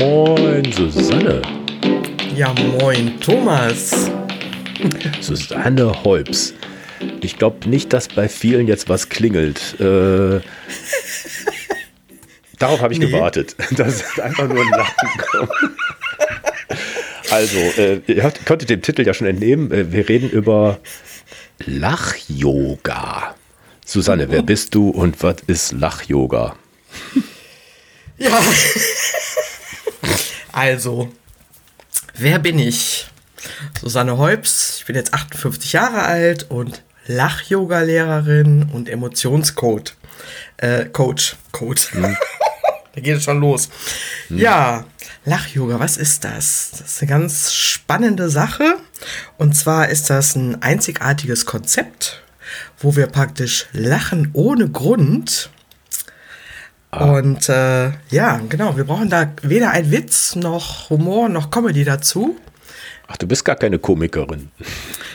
Moin, Susanne. Ja, moin, Thomas. Susanne Holps. Ich glaube nicht, dass bei vielen jetzt was klingelt. Äh, darauf habe ich nee. gewartet, dass einfach nur ein Lachen kommt. Also, äh, ihr konntet dem Titel ja schon entnehmen. Äh, wir reden über Lach-Yoga. Susanne, wer bist du und was ist Lach-Yoga? Ja. Also, wer bin ich? Susanne Heups, ich bin jetzt 58 Jahre alt und Lach-Yoga-Lehrerin und Emotionscoach. Äh, Coach. Coach. Hm. da geht es schon los. Hm. Ja, Lach-Yoga, was ist das? Das ist eine ganz spannende Sache. Und zwar ist das ein einzigartiges Konzept, wo wir praktisch lachen ohne Grund. Ah. Und äh, ja, genau, wir brauchen da weder ein Witz noch Humor noch Comedy dazu. Ach, du bist gar keine Komikerin.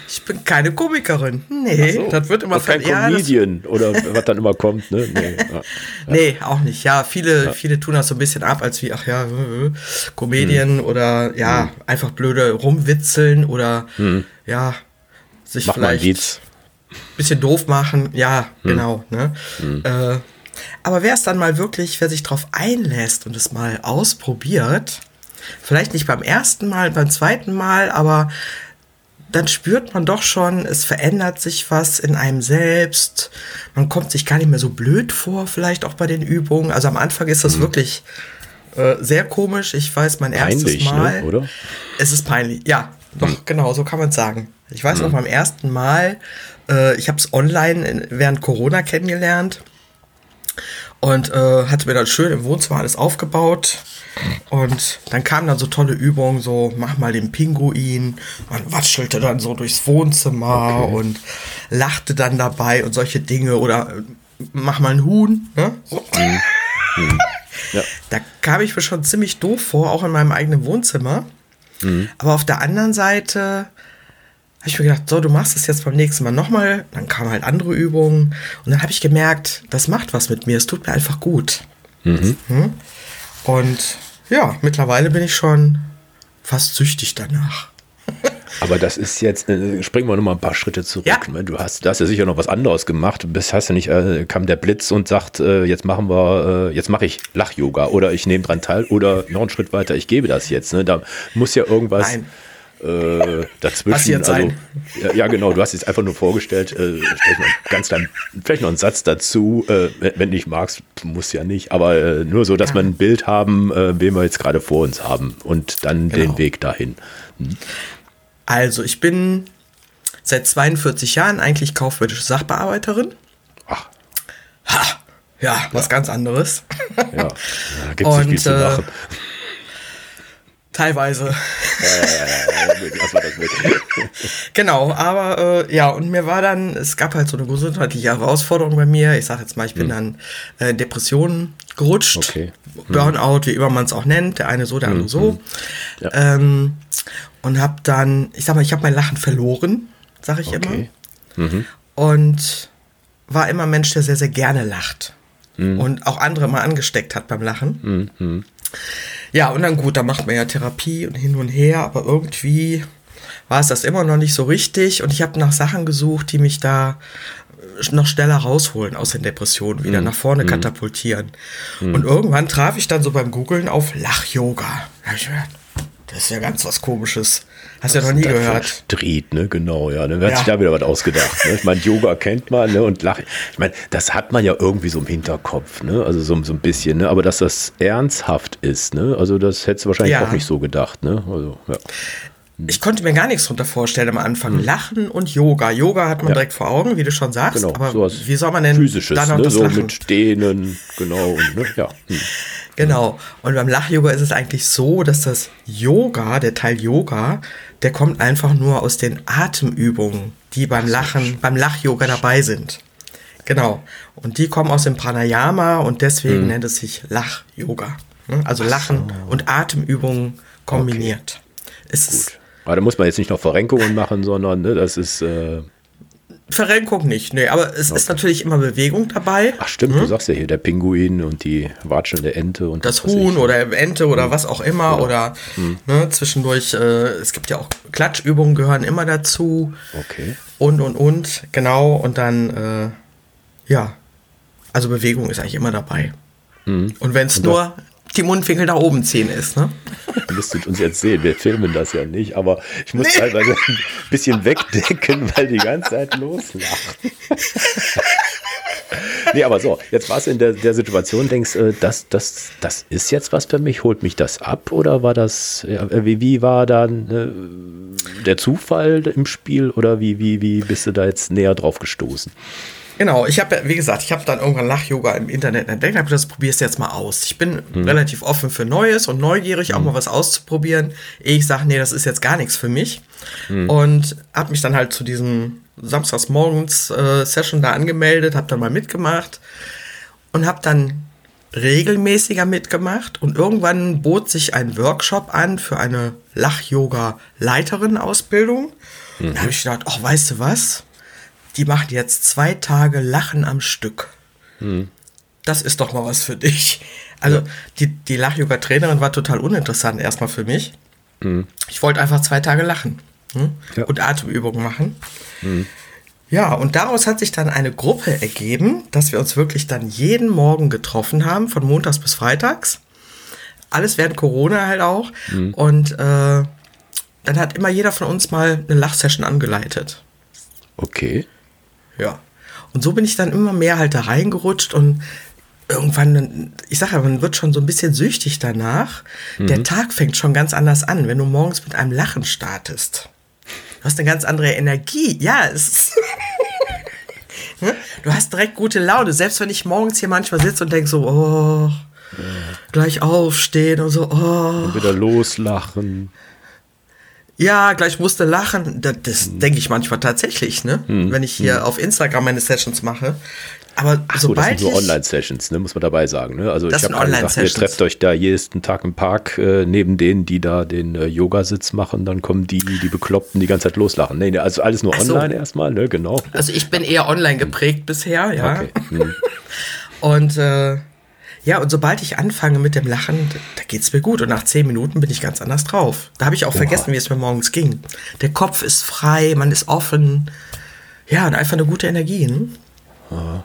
Ich bin keine Komikerin. Nee, so, das wird immer kein ja, Comedian oder was dann immer kommt, ne? Nee, ja. nee, auch nicht. Ja, viele, ja. viele tun das so ein bisschen ab, als wie, ach ja, äh, Comedian hm. oder ja, hm. einfach blöde rumwitzeln oder hm. ja, sich Mach vielleicht ein bisschen doof machen. Ja, hm. genau. Ne? Hm. Äh, aber wer es dann mal wirklich, wer sich drauf einlässt und es mal ausprobiert, vielleicht nicht beim ersten Mal, beim zweiten Mal, aber dann spürt man doch schon, es verändert sich was in einem selbst. Man kommt sich gar nicht mehr so blöd vor, vielleicht auch bei den Übungen. Also am Anfang ist das mhm. wirklich äh, sehr komisch. Ich weiß, mein peinlich, erstes ne, Mal. Ne, oder? Es ist peinlich, ja. Doch, mhm. genau, so kann man es sagen. Ich weiß mhm. noch beim ersten Mal, äh, ich habe es online während Corona kennengelernt und äh, hatte mir dann schön im Wohnzimmer alles aufgebaut. Und dann kamen dann so tolle Übungen, so mach mal den Pinguin. Man watschelte dann so durchs Wohnzimmer okay. und lachte dann dabei und solche Dinge. Oder äh, mach mal ein Huhn. Ne? So. Mhm. Mhm. Ja. Da kam ich mir schon ziemlich doof vor, auch in meinem eigenen Wohnzimmer. Mhm. Aber auf der anderen Seite habe ich mir gedacht, so, du machst es jetzt beim nächsten Mal nochmal. Dann kamen halt andere Übungen. Und dann habe ich gemerkt, das macht was mit mir. Es tut mir einfach gut. Mhm. Hm? Und ja, mittlerweile bin ich schon fast süchtig danach. Aber das ist jetzt, äh, springen wir noch mal ein paar Schritte zurück. Ja. Ne? Du hast, da hast ja sicher noch was anderes gemacht. Du bist, hast ja nicht, äh, kam der Blitz und sagt, äh, jetzt machen wir, äh, jetzt mache ich Lach-Yoga oder ich nehme dran teil oder noch einen Schritt weiter, ich gebe das jetzt. Ne? Da muss ja irgendwas. Nein äh, dazwischen. Passiert also, ja, ja, genau, du hast es einfach nur vorgestellt, äh, ganz klein, vielleicht noch einen Satz dazu, äh, wenn du nicht magst, muss ja nicht, aber äh, nur so, dass ja. wir ein Bild haben, äh, wen wir jetzt gerade vor uns haben und dann genau. den Weg dahin. Hm. Also, ich bin seit 42 Jahren eigentlich kaufmännische Sachbearbeiterin. Ach. Ha, ja, was ja. ganz anderes. Ja, da gibt es nicht viel zu machen. Äh, Teilweise. genau, aber äh, ja, und mir war dann, es gab halt so eine gesundheitliche Herausforderung bei mir. Ich sag jetzt mal, ich bin hm. dann äh, in Depressionen gerutscht. Okay. Hm. Burnout, wie immer man es auch nennt. Der eine so, der andere hm. so. Hm. Ja. Ähm, und hab dann, ich sag mal, ich habe mein Lachen verloren, sag ich okay. immer. Mhm. Und war immer ein Mensch, der sehr, sehr gerne lacht. Mhm. Und auch andere mal angesteckt hat beim Lachen. Mhm. Ja, und dann gut, da macht man ja Therapie und hin und her, aber irgendwie war es das immer noch nicht so richtig und ich habe nach Sachen gesucht, die mich da äh, noch schneller rausholen aus den Depressionen, wieder mm. nach vorne mm. katapultieren. Mm. Und irgendwann traf ich dann so beim Googlen auf Lach-Yoga. Das ist ja ganz was Komisches. Hast du ja noch nie gehört. Street, ne, genau, ja. Dann wird ja. sich da wieder was ausgedacht. Ne? Ich meine, Yoga kennt man, ne, und Lach. Ich meine, das hat man ja irgendwie so im Hinterkopf, ne, also so, so ein bisschen, ne, aber dass das ernsthaft ist, ne, also das hättest du wahrscheinlich ja. auch nicht so gedacht, ne, also, ja. Ich konnte mir gar nichts drunter vorstellen am Anfang. Hm. Lachen und Yoga. Yoga hat man ja. direkt vor Augen, wie du schon sagst. Genau, aber wie soll man denn Physisches, dann noch ne? das so Lachen? mit Dehnen, genau. Und, ne? ja. Hm. Genau. Und beim Lach-Yoga ist es eigentlich so, dass das Yoga, der Teil Yoga, der kommt einfach nur aus den Atemübungen, die beim Lachen, beim Lach-Yoga dabei sind. Genau. Und die kommen aus dem Pranayama und deswegen hm. nennt es sich Lach-Yoga. Ne? Also Lachen so. und Atemübungen kombiniert. Okay. Es Gut. Aber da muss man jetzt nicht noch Verrenkungen machen, sondern ne, das ist. Äh Verrenkung nicht, nee, aber es okay. ist natürlich immer Bewegung dabei. Ach stimmt, hm? du sagst ja hier der Pinguin und die watschelnde Ente und das Huhn oder Ente oder hm. was auch immer oder, oder hm. ne, zwischendurch, äh, es gibt ja auch Klatschübungen gehören immer dazu. Okay. Und und und, genau, und dann, äh, ja, also Bewegung ist eigentlich immer dabei. Hm. Und wenn es nur die Mundwinkel nach oben ziehen ist. Ne? Müsstet uns jetzt sehen, wir filmen das ja nicht, aber ich muss nee. teilweise ein bisschen wegdecken, weil die ganze Zeit loslacht. nee, aber so, jetzt war es in der, der Situation, denkst äh, das, das, das ist jetzt was für mich, holt mich das ab oder war das, ja, wie, wie war dann äh, der Zufall im Spiel oder wie, wie, wie bist du da jetzt näher drauf gestoßen? Genau, ich habe, wie gesagt, ich habe dann irgendwann Lach-Yoga im Internet entdeckt, habe das probierst jetzt mal aus. Ich bin hm. relativ offen für Neues und neugierig, hm. auch mal was auszuprobieren. Ich sage, nee, das ist jetzt gar nichts für mich. Hm. Und habe mich dann halt zu diesem Samstagsmorgens äh, Session da angemeldet, habe dann mal mitgemacht und habe dann regelmäßiger mitgemacht und irgendwann bot sich ein Workshop an für eine Lach-Yoga-Leiterin-Ausbildung. Mhm. Da habe ich gedacht, ach, weißt du was? Die machen jetzt zwei Tage Lachen am Stück. Hm. Das ist doch mal was für dich. Also ja. die, die Lach-Yoga-Trainerin war total uninteressant erstmal für mich. Hm. Ich wollte einfach zwei Tage lachen hm? ja. und Atemübungen machen. Hm. Ja, und daraus hat sich dann eine Gruppe ergeben, dass wir uns wirklich dann jeden Morgen getroffen haben, von montags bis freitags. Alles während Corona halt auch. Hm. Und äh, dann hat immer jeder von uns mal eine Lachsession angeleitet. Okay. Ja. Und so bin ich dann immer mehr halt da reingerutscht und irgendwann, ich sage ja, man wird schon so ein bisschen süchtig danach. Mhm. Der Tag fängt schon ganz anders an, wenn du morgens mit einem Lachen startest. Du hast eine ganz andere Energie. Ja, es ist ne? Du hast direkt gute Laune. Selbst wenn ich morgens hier manchmal sitze und denke so, oh, ja. gleich aufstehen und so, oh. Und wieder loslachen ja, gleich musste lachen. Das, das hm. denke ich manchmal tatsächlich, ne? Hm. Wenn ich hier hm. auf Instagram meine Sessions mache. Aber Ach so, sobald das sind nur Online-Sessions, ne, muss man dabei sagen. Ne? Also ich habe gesagt, ihr trefft euch da jeden Tag im Park äh, neben denen, die da den äh, Yogasitz machen, dann kommen die, die Bekloppten die ganze Zeit loslachen. Nee, also alles nur so. online erstmal, ne, genau. Also ich bin eher online geprägt bisher, ja. Okay. Hm. Und äh, ja, und sobald ich anfange mit dem Lachen, da geht es mir gut. Und nach zehn Minuten bin ich ganz anders drauf. Da habe ich auch Oha. vergessen, wie es mir morgens ging. Der Kopf ist frei, man ist offen. Ja, und einfach eine gute Energie. Ne?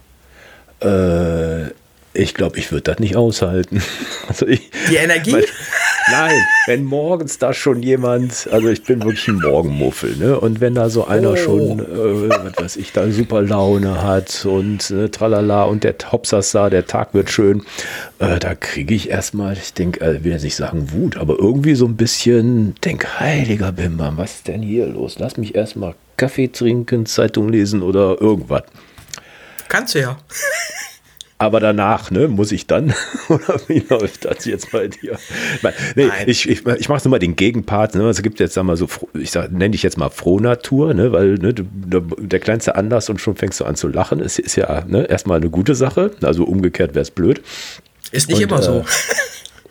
Äh, ich glaube, ich würde das nicht aushalten. Also ich, Die Energie? Mein, nein, wenn morgens da schon jemand, also ich bin wirklich ein Morgenmuffel, ne? Und wenn da so einer oh. schon, äh, was weiß ich, da super Laune hat und äh, tralala und der Hopsasa, der Tag wird schön, äh, da kriege ich erstmal, ich denke, äh, will jetzt nicht sagen Wut, aber irgendwie so ein bisschen, denk, heiliger Bimbam, was ist denn hier los? Lass mich erstmal Kaffee trinken, Zeitung lesen oder irgendwas. Kannst du ja. Aber danach, ne, muss ich dann? Oder wie läuft das jetzt bei dir? Nee, Nein. ich, ich, ich mache nur mal den Gegenpart. Ne? Es gibt jetzt sag mal so, ich sag, nenne dich jetzt mal Frohnatur, ne? weil ne, der kleinste Anlass und schon fängst du an zu lachen. Ist, ist ja ne, erstmal eine gute Sache. Also umgekehrt wäre es blöd. Ist nicht und, immer so. Äh,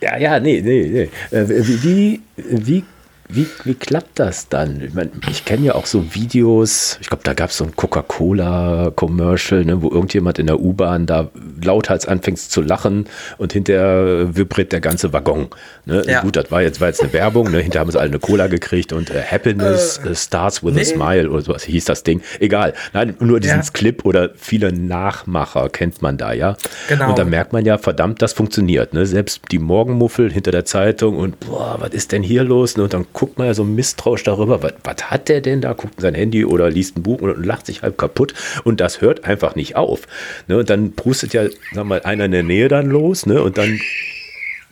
ja, ja, nee, nee, nee. Äh, wie, wie, wie wie, wie klappt das dann? Ich, mein, ich kenne ja auch so Videos, ich glaube, da gab es so ein Coca-Cola-Commercial, ne, wo irgendjemand in der U-Bahn da lauthals anfängt zu lachen und hinterher vibriert der ganze Waggon. Ne? Ja. Gut, das war jetzt, war jetzt eine Werbung, ne? hinterher haben sie alle eine Cola gekriegt und äh, Happiness äh, starts with nee. a smile oder sowas hieß das Ding. Egal, nein, nur diesen ja. Clip oder viele Nachmacher kennt man da, ja. Genau. Und da merkt man ja, verdammt, das funktioniert. Ne? Selbst die Morgenmuffel hinter der Zeitung und boah, was ist denn hier los? Ne? Und dann guckt man ja so misstrauisch darüber, was, was hat der denn da? Guckt in sein Handy oder liest ein Buch und, lacht sich halb kaputt und das hört einfach nicht auf. Ne? Und dann prustet ja, sag mal, einer in der Nähe dann los ne? und dann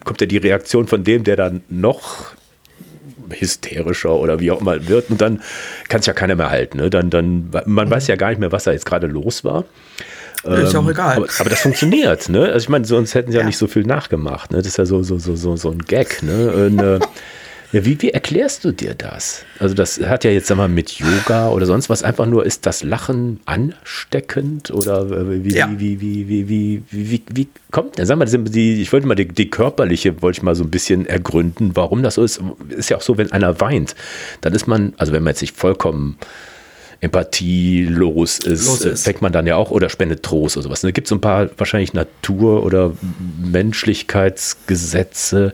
kommt ja die Reaktion von dem, der dann noch hysterischer oder wie auch immer wird und dann kann es ja keiner mehr halten. Ne? Dann, dann, man weiß ja gar nicht mehr, was da jetzt gerade los war. Ist ähm, auch egal. Aber, aber, das funktioniert, ne? Also ich meine, sonst hätten sie ja, ja, nicht so viel nachgemacht. Ne? Das ist ja so, so, so, so, so ein Gag, ne? Und, äh, Ja, wie, wie erklärst du dir das? Also das hat ja jetzt sag mal mit Yoga oder sonst was einfach nur, ist das Lachen ansteckend oder äh, wie, ja. wie, wie, wie, wie, wie, wie, wie, kommt denn? Sag mal, die, ich wollte mal die, die körperliche, wollte ich mal so ein bisschen ergründen, warum das so ist. Ist ja auch so, wenn einer weint, dann ist man, also wenn man jetzt nicht vollkommen empathielos ist, Los ist. fängt man dann ja auch oder spendet Trost oder sowas. Da gibt es so ein paar wahrscheinlich Natur- oder Menschlichkeitsgesetze.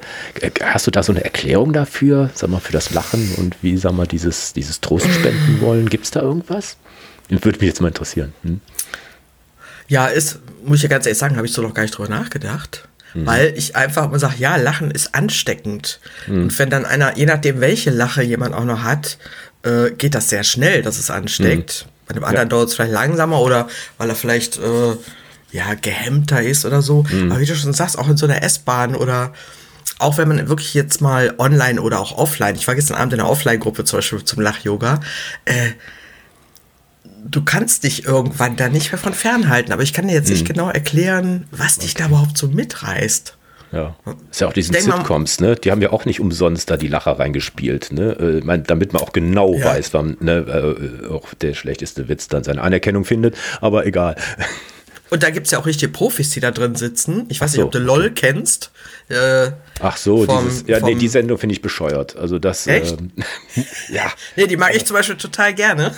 Hast du da so eine Erklärung dafür, sag mal, für das Lachen und wie, sag mal, dieses, dieses Trost spenden wollen? Gibt es da irgendwas? Würde mich jetzt mal interessieren. Hm? Ja, ist, muss ich ja ganz ehrlich sagen, habe ich so noch gar nicht drüber nachgedacht. Mhm. Weil ich einfach mal sage, ja, Lachen ist ansteckend. Und wenn dann einer, je nachdem, welche Lache jemand auch noch hat, äh, geht das sehr schnell, dass es ansteckt. Bei dem anderen dauert es vielleicht langsamer oder weil er vielleicht äh, ja, gehemmter ist oder so. Aber wie du schon sagst, auch in so einer S-Bahn oder auch wenn man wirklich jetzt mal online oder auch offline, ich war gestern Abend in einer Offline-Gruppe zum Beispiel zum Lach-Yoga, äh, du kannst dich irgendwann da nicht mehr von fernhalten. Aber ich kann dir jetzt nicht genau erklären, was dich da überhaupt so mitreißt. Ja. Ist ja auch diesen Denk Sitcoms, ne? Die haben ja auch nicht umsonst da die Lacher reingespielt, ne? Äh, damit man auch genau Ja. weiß, wann ne, äh, auch der schlechteste Witz dann seine Anerkennung findet, aber egal. Und da gibt es ja auch richtige Profis, die da drin sitzen. Ich weiß Ach nicht, so, ob du LOL kennst. Äh, Ach so, Vom- dieses, ja, nee, vom- die Sendung finde ich bescheuert. Also das, Echt? ähm, ja. nee, die mag ich zum Beispiel total gerne.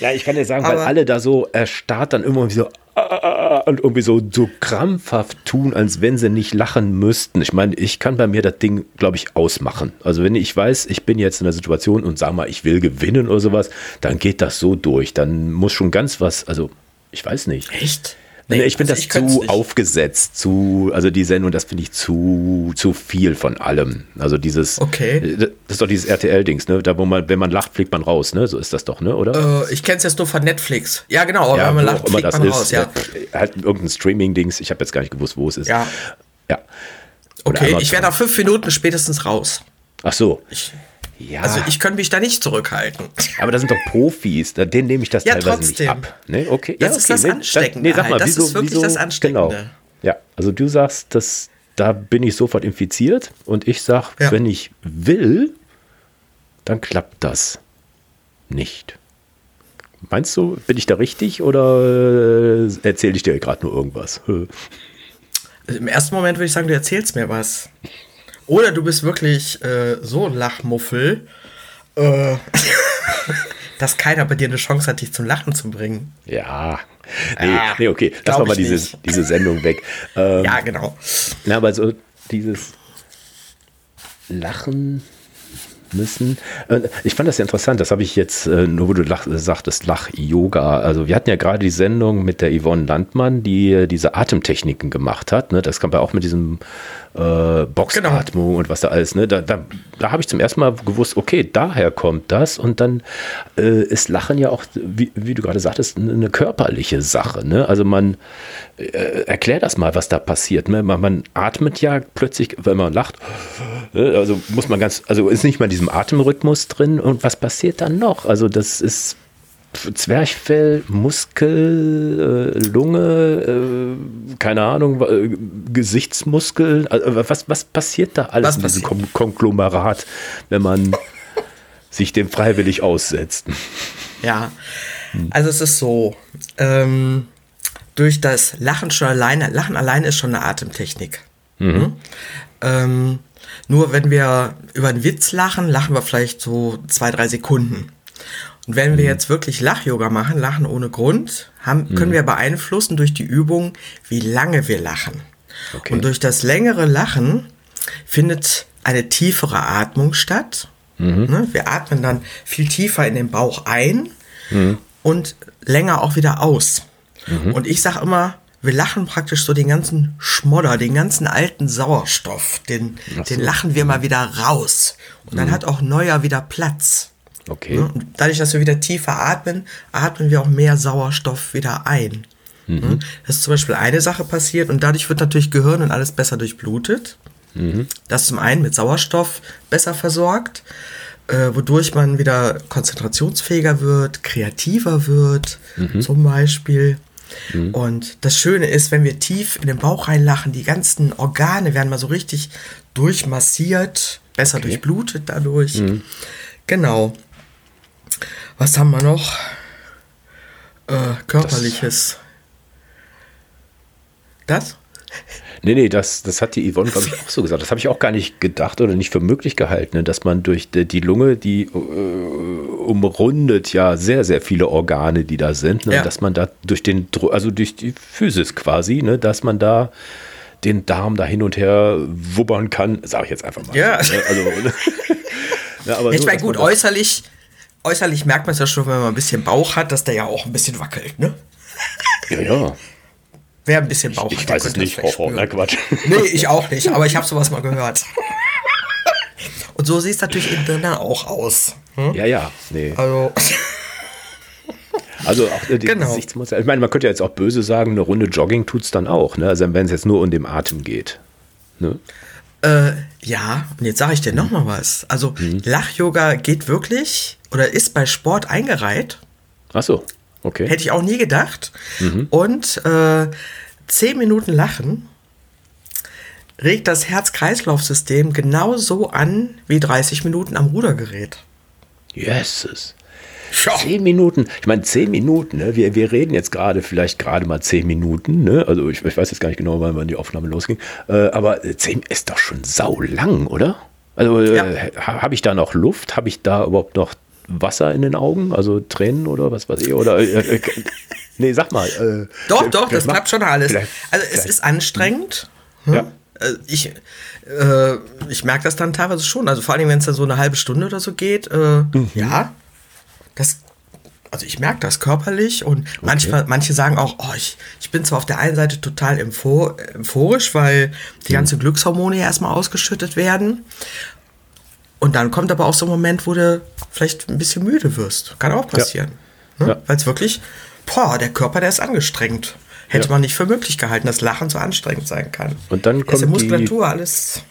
Ja, ich kann dir sagen, weil Aber- alle da so erstarrt dann immer so und irgendwie so, so krampfhaft tun, als wenn sie nicht lachen müssten. Ich meine, ich kann bei mir das Ding, glaube ich, ausmachen. Also wenn ich weiß, ich bin jetzt in der Situation und sag mal, ich will gewinnen oder sowas, dann geht das so durch. Dann muss schon ganz was, also ich weiß nicht. Echt? Nee, ich finde also das zu aufgesetzt, zu, also die Sendung, das finde ich zu, zu viel von allem. Also dieses, Okay. das ist doch dieses RTL-Dings, ne? Da wo man, wenn man lacht, fliegt man raus, ne? So ist das doch, ne? Oder? Äh, ich kenn's jetzt nur von Netflix. Ja, genau, aber ja, wenn man lacht, fliegt man ist. raus, ja. Äh, Halt irgendein Streaming-Dings, ich habe jetzt gar nicht gewusst, wo es ist. Ja. Ja. Oder Okay, ich wäre nach fünf Minuten spätestens raus. Ach so. Ich, Ja. Also ich könnte mich da nicht zurückhalten. aber das sind doch Profis, denen nehme ich das Ja, teilweise trotzdem. nicht ab. Ne? Okay. Das ja, ist okay. das nee, Ansteckende Nee, sag mal. Das wieso, ist wirklich wieso, das Ansteckende. Genau. Ja, also du sagst, dass da bin ich sofort infiziert und ich sag, Ja. wenn ich will, dann klappt das nicht. Meinst du, bin ich da richtig oder äh, erzähle ich dir gerade nur irgendwas? Im ersten Moment würde ich sagen, du erzählst mir was. Oder du bist wirklich äh, so ein Lachmuffel, äh, dass keiner bei dir eine Chance hat, dich zum Lachen zu bringen. Ja. Nee, Ah, nee okay, lass mal diese, diese Sendung weg. Ähm, Ja, genau. Na, aber so dieses Lachen müssen. Äh, Ich fand das ja interessant, das habe ich jetzt, äh, nur wo du lach, sagtest, Lach-Yoga. Also wir hatten ja gerade die Sendung mit der Yvonne Landmann, die äh, diese Atemtechniken gemacht hat. Ne? Das kam ja auch mit diesem äh, Boxatmung und was da alles. Ne? Da, da, da habe ich zum ersten Mal gewusst, okay, daher kommt das. Und dann äh, ist Lachen ja auch, wie, wie du gerade sagtest, eine körperliche Sache. Ne? Also man äh, erklär das mal, was da passiert. Ne? Man, man atmet ja plötzlich, wenn man lacht, äh, also muss man ganz, also ist nicht mal in diesem Atemrhythmus drin. Und was passiert dann noch? Also das ist Zwerchfell, Muskel, äh, Lunge, äh, keine Ahnung, äh, Gesichtsmuskeln. Also was, was passiert da alles Was in diesem? Kon Konglomerat, wenn man sich dem freiwillig aussetzt? Ja, also es ist so, ähm, durch das Lachen schon alleine, Lachen alleine ist schon eine Atemtechnik. Mhm. Ähm, nur wenn wir über einen Witz lachen, lachen wir vielleicht so zwei, drei Sekunden. Und wenn wir jetzt wirklich Lach-Yoga machen, Lachen ohne Grund, haben, können wir beeinflussen durch die Übung, wie lange wir lachen. Okay. Und durch das längere Lachen findet eine tiefere Atmung statt. Ne? Wir atmen dann viel tiefer in den Bauch ein und länger auch wieder aus. Und ich sage immer, wir lachen praktisch so den ganzen Schmodder, den ganzen alten Sauerstoff, den, Ach den so. lachen wir mal wieder raus. Und dann hat auch neuer wieder Platz. Okay. Ne? Und dadurch, dass wir wieder tiefer atmen, atmen wir auch mehr Sauerstoff wieder ein. Ne? Das ist zum Beispiel eine Sache passiert und dadurch wird natürlich Gehirn und alles besser durchblutet. Das zum einen mit Sauerstoff besser versorgt, äh, wodurch man wieder konzentrationsfähiger wird, kreativer wird, zum Beispiel. Und das Schöne ist, wenn wir tief in den Bauch reinlachen, die ganzen Organe werden mal so richtig durchmassiert, besser durchblutet dadurch. Genau. Was haben wir noch? Äh, körperliches. Das? Nee, nee, das, das hat die Yvonne, glaube ich, auch so gesagt. Das habe ich auch gar nicht gedacht oder nicht für möglich gehalten, ne? dass man durch die, die Lunge, die äh, umrundet ja sehr, sehr viele Organe, die da sind, ne? ja. dass man da durch den, also durch die Physis quasi, ne? dass man da den Darm da hin und her wubbern kann, sage ich jetzt einfach mal. Ja. Ne? also, ja, aber ich so, meine, gut, äußerlich, äußerlich merkt man es ja schon, wenn man ein bisschen Bauch hat, dass der ja auch ein bisschen wackelt, ne? Ja, ja. Wer ein bisschen Bauch ich, hat, ich weiß es nicht. Oh, oh, na Quatsch. Nee, ich auch nicht, aber ich habe sowas mal gehört. Und so sieht es natürlich innen drin auch aus. Hm? Ja, ja. Nee. Also. Also auch die genau. Gesichtsmuskel. Ich meine, man könnte ja jetzt auch böse sagen, eine Runde Jogging tut es dann auch, ne? Also wenn es jetzt nur um den Atem geht. Ne? Äh, ja, und jetzt sage ich dir noch mal was. Also mhm. Lach-Yoga geht wirklich oder ist bei Sport eingereiht. Ach so, okay. Hätte ich auch nie gedacht. Mhm. Und äh, zehn Minuten Lachen regt das Herz-Kreislauf-System genauso an wie 30 Minuten am Rudergerät. Yes. Ja. Zehn Minuten. Ich meine, zehn Minuten. Ne? Wir, wir reden jetzt gerade vielleicht gerade mal zehn Minuten. Ne? Also ich, ich, weiß jetzt gar nicht genau, wann die Aufnahme losging. Äh, aber zehn ist doch schon sau lang, oder? Also äh, ja. habe ich da noch Luft? Habe ich da überhaupt noch Wasser in den Augen? Also Tränen oder was weiß ich? Oder äh, äh nee, sag mal. Äh, doch, doch, das klappt schon alles. Also es ist anstrengend. Hm? Ja. Äh, ich, äh, ich merke das dann teilweise schon. Also vor allem, wenn es dann so eine halbe Stunde oder so geht. Äh, mhm. Ja, das, also ich merke das körperlich und okay. manchmal, manche sagen auch, oh, ich, ich bin zwar auf der einen Seite total euphorisch, weil die mhm. ganzen Glückshormone ja erstmal ausgeschüttet werden. Und dann kommt aber auch so ein Moment, wo du vielleicht ein bisschen müde wirst. Kann auch passieren. Ja. Ne? Ja. Weil es wirklich, boah, der Körper, der ist angestrengt. Hätte ja. man nicht für möglich gehalten, dass Lachen so anstrengend sein kann. Und dann kommt die Muskulatur, die, alles.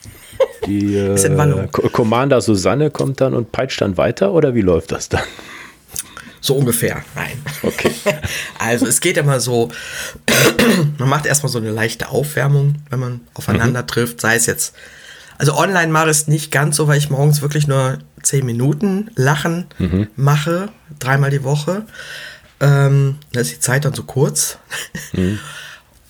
Die äh, Commander Susanne kommt dann und peitscht dann weiter oder wie läuft das dann? So ungefähr. Nein. Okay. Also es geht immer so, man macht erstmal so eine leichte Aufwärmung, wenn man aufeinander mhm. trifft, sei es jetzt. Also online mache ich es nicht ganz so, weil ich morgens wirklich nur zehn Minuten Lachen mhm. mache, dreimal die Woche. Ähm, da ist die Zeit dann so kurz. Mhm.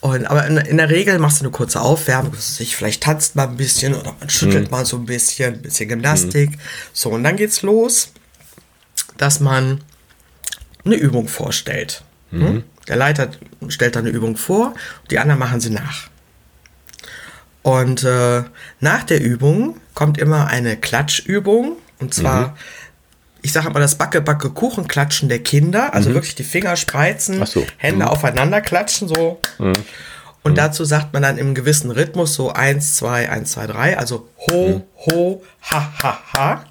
Und, aber in, in, der Regel machst du eine kurze Aufwärmung, sich vielleicht tanzt mal ein bisschen oder man schüttelt mhm. mal so ein bisschen, ein bisschen Gymnastik. Mhm. So, und dann geht's los, dass man eine Übung vorstellt. Mhm. Hm? Der Leiter stellt dann eine Übung vor, die anderen machen sie nach. Und äh, nach der Übung kommt immer eine Klatschübung. Und zwar, mhm. ich sage mal, das Backe-Backe-Kuchen-Klatschen der Kinder. Also mhm. wirklich die Finger spreizen, so. Hände mhm. aufeinander klatschen, so. Mhm. Und mhm. dazu sagt man dann im gewissen Rhythmus so 1, 2, 1, 2, 3. Also ho, ho, ha, ha, ha.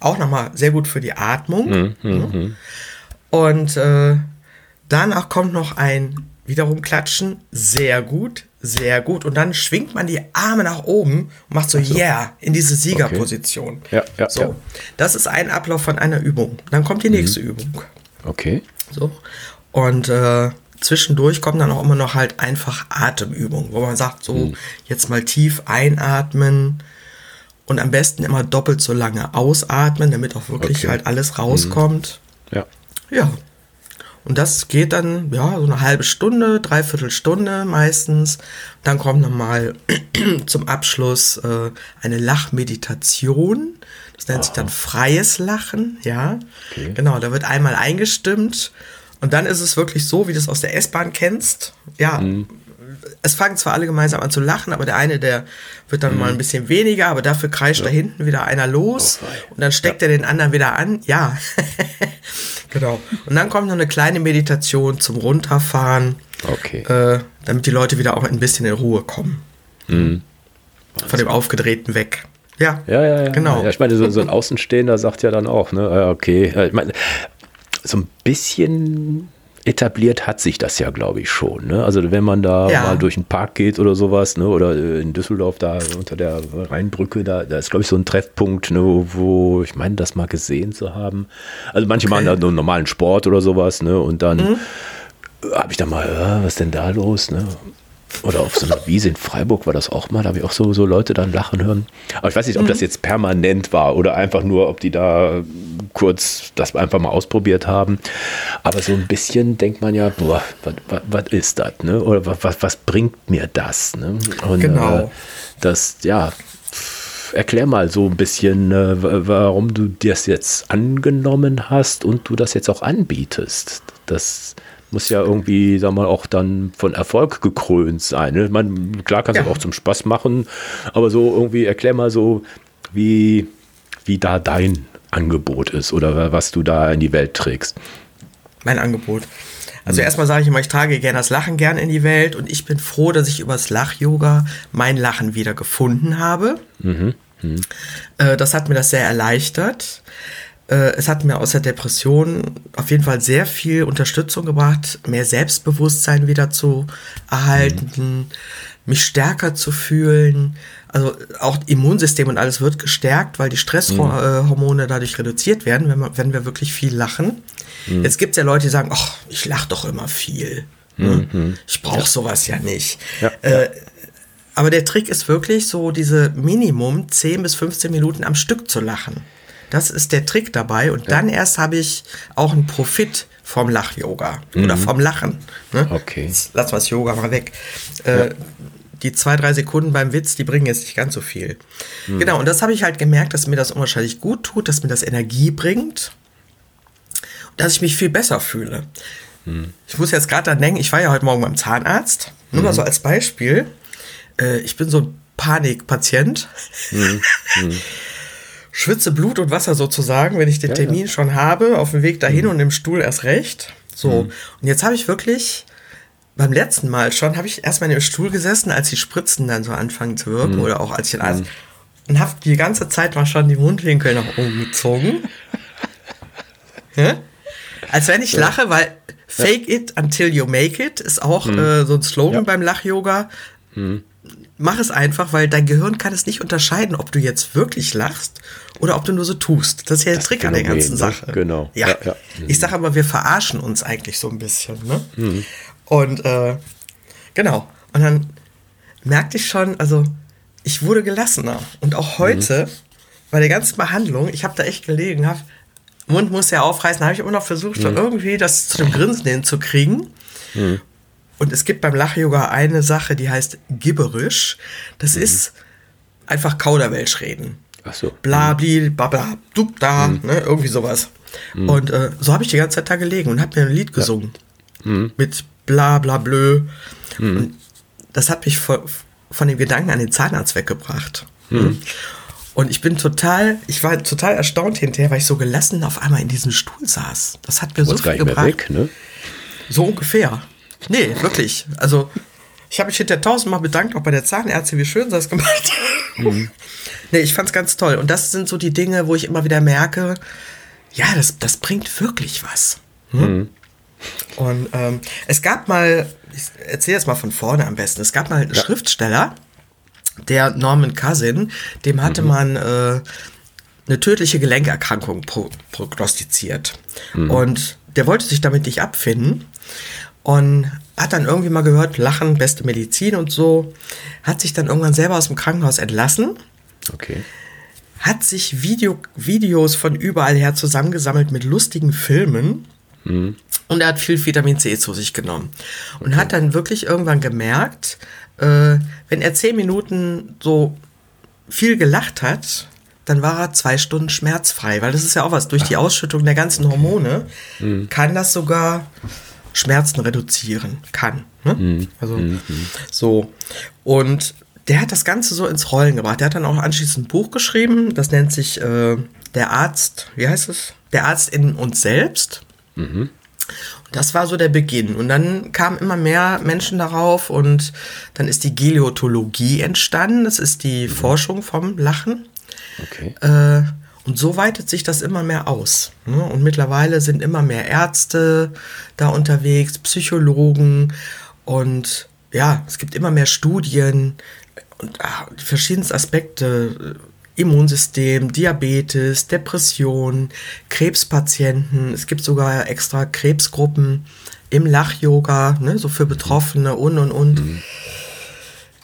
Auch nochmal sehr gut für die Atmung. Und äh, danach kommt noch ein wiederum Klatschen. Sehr gut, sehr gut. Und dann schwingt man die Arme nach oben und macht so, so. yeah, in diese Siegerposition. Okay. Ja, ja, so. Ja. Das ist ein Ablauf von einer Übung. Dann kommt die nächste mhm. Übung. Okay. So. Und äh, zwischendurch kommen dann auch immer noch halt einfach Atemübungen, wo man sagt, so, mhm. jetzt mal tief einatmen und am besten immer doppelt so lange ausatmen, damit auch wirklich okay. halt alles rauskommt. Mhm. Ja. Ja. Und das geht dann, ja, so eine halbe Stunde, dreiviertel Stunde meistens. Dann kommt nochmal zum Abschluss äh, eine Lachmeditation. Das nennt Aha. sich dann freies Lachen, ja. Okay. Genau, da wird einmal eingestimmt. Und dann ist es wirklich so, wie du es aus der S-Bahn kennst. Ja, mhm es fangen zwar alle gemeinsam an zu lachen, aber der eine, der wird dann mhm. mal ein bisschen weniger, aber dafür kreischt ja. da hinten wieder einer los oh, und dann steckt ja. er den anderen wieder an. Ja, genau. Und dann kommt noch eine kleine Meditation zum Runterfahren, okay. äh, damit die Leute wieder auch ein bisschen in Ruhe kommen. Mhm. Von dem Aufgedrehten weg. Ja, ja, ja, ja genau. Ja, ich meine, so, so, ein Außenstehender sagt ja dann auch, ne, okay, ich meine, so ein bisschen etabliert hat sich das ja, glaube ich, schon. Ne? Also wenn man da ja. mal durch den Park geht oder sowas, ne? oder äh, in Düsseldorf da unter der Rheinbrücke, da, da ist, glaube ich, so ein Treffpunkt, ne? wo ich meine, das mal gesehen zu haben. Also manche okay. machen da nur einen normalen Sport oder sowas, ne? Und dann mhm. habe ich da mal, ja, was ist denn da los? Ne? Oder auf so einer Wiese in Freiburg war das auch mal, da habe ich auch so, so Leute dann lachen hören. Aber ich weiß nicht, ob mhm. das jetzt permanent war oder einfach nur, ob die da kurz das einfach mal ausprobiert haben. Aber so ein bisschen denkt man ja, boah, was ist das? Ne? Oder was, bringt mir das? Ne? Und, genau. Äh, das, ja, erklär mal so ein bisschen, äh, warum du das jetzt angenommen hast und du das jetzt auch anbietest. Das muss ja irgendwie, sag mal, auch dann von Erfolg gekrönt sein. Ne? Man, klar kannst du ja. auch zum Spaß machen, aber so irgendwie erklär mal so, wie, wie da dein Angebot ist oder was du da in die Welt trägst. Mein Angebot. Also mhm. erstmal sage ich immer, ich trage gerne das Lachen gern in die Welt und ich bin froh, dass ich über das Lach-Yoga mein Lachen wieder gefunden habe. Mhm. Mhm. Äh, das hat mir das sehr erleichtert. Äh, es hat mir aus der Depression auf jeden Fall sehr viel Unterstützung gebracht, mehr Selbstbewusstsein wieder zu erhalten, mhm. mich stärker zu fühlen. Also auch Immunsystem und alles wird gestärkt, weil die Stresshormone mhm. dadurch reduziert werden, wenn, man, wenn wir wirklich viel lachen. Mhm. Jetzt gibt es ja Leute, die sagen, ach, ich lache doch immer viel. Ne? Mhm. Ich brauche ja. sowas ja nicht. Ja, äh. Aber der Trick ist wirklich so, diese Minimum 10 bis 15 Minuten am Stück zu lachen. Das ist der Trick dabei. Und dann erst habe ich auch einen Profit vom Lach-Yoga mhm. oder vom Lachen. Ne? Okay. Jetzt lassen wir das Yoga mal weg. Äh, die zwei, drei Sekunden beim Witz, die bringen jetzt nicht ganz so viel. Mhm. Genau, und das habe ich halt gemerkt, dass mir das unwahrscheinlich gut tut, dass mir das Energie bringt dass ich mich viel besser fühle. Mhm. Ich muss jetzt gerade dann denken, ich war ja heute Morgen beim Zahnarzt. Nur mhm. mal so als Beispiel. Äh, ich bin so ein Panikpatient. Mhm. Schwitze Blut und Wasser sozusagen, wenn ich den ja, Termin ja. schon habe, auf dem Weg dahin mhm. und im Stuhl erst recht. So. Mhm. Und jetzt habe ich wirklich beim letzten Mal schon, habe ich erstmal in dem Stuhl gesessen, als die Spritzen dann so anfangen zu wirken mhm. oder auch als ich den Arzt und habe die ganze Zeit mal schon die Mundwinkel nach oben gezogen. ja? Als wenn ich lache, weil fake it until you make it ist auch mhm. äh, so ein Slogan beim Lach-Yoga. Mhm. Mach es einfach, weil dein Gehirn kann es nicht unterscheiden, ob du jetzt wirklich lachst oder ob du nur so tust. Das ist ja der Trick an der ganzen ne? Sache. Genau. Ja. ja, ja. Ich sage aber, wir verarschen uns eigentlich so ein bisschen. Ne? Mhm. Und äh, genau. Und dann merkte ich schon, also ich wurde gelassener. Und auch heute, mhm. bei der ganzen Behandlung, ich habe da echt gelegen, habe Mund muss ja aufreißen, habe ich immer noch versucht, mhm. so irgendwie das zu dem Grinsen hinzukriegen. Mhm. Und es gibt beim Lach-Yoga eine Sache, die heißt Gibberisch. Das mhm. ist einfach Kauderwelsch reden. Ach so. Bla, bli, bla, du, da, mhm. ne, irgendwie sowas. Mhm. Und äh, so habe ich die ganze Zeit da gelegen und habe mir ein Lied gesungen. Ja. Mhm. Mit bla, bla, blö. Und das hat mich von, von dem Gedanken an den Zahnarzt weggebracht. Und ich bin total, ich war total erstaunt hinterher, weil ich so gelassen auf einmal in diesem Stuhl saß. Das hat mir so viel gebracht. Weg, ne? So ungefähr. Nee, wirklich. Also, ich habe mich hinterher tausendmal bedankt, auch bei der Zahnärztin, wie schön sie das gemacht hat. Mhm. nee, ich fand's ganz toll. Und das sind so die Dinge, wo ich immer wieder merke, ja, das, das bringt wirklich was. Hm? Mhm. Und ähm, es gab mal, ich erzähle jetzt mal von vorne am besten, es gab mal einen ja. Schriftsteller, der Norman Cousin, dem hatte mhm. man äh, eine tödliche Gelenkerkrankung pro prognostiziert. Mhm. Und der wollte sich damit nicht abfinden und hat dann irgendwie mal gehört, Lachen, beste Medizin und so, hat sich dann irgendwann selber aus dem Krankenhaus entlassen. Okay. Hat sich Video, Videos von überall her zusammengesammelt mit lustigen Filmen. Mhm. Und er hat viel Vitamin C zu sich genommen. Und okay. hat dann wirklich irgendwann gemerkt, äh, wenn er zehn Minuten so viel gelacht hat, dann war er zwei Stunden schmerzfrei, weil das ist ja auch was. Durch die Ausschüttung der ganzen Hormone mhm. kann das sogar Schmerzen reduzieren. Kann. Ne? Mhm. Also mhm. so. Und der hat das Ganze so ins Rollen gebracht. Der hat dann auch anschließend ein Buch geschrieben, das nennt sich äh, Der Arzt, wie heißt es? Der Arzt in uns selbst. Mhm. Das war so der Beginn. Und dann kamen immer mehr Menschen darauf und dann ist die Geleotologie entstanden. Das ist die mhm. Forschung vom Lachen. Okay. Äh, und so weitet sich das immer mehr aus. Ne? Und mittlerweile sind immer mehr Ärzte da unterwegs, Psychologen und ja, es gibt immer mehr Studien und ach, die verschiedensten Aspekte Immunsystem, Diabetes, Depression, Krebspatienten. Es gibt sogar extra Krebsgruppen im Lach-Yoga, ne, so für Betroffene und und und. Mhm.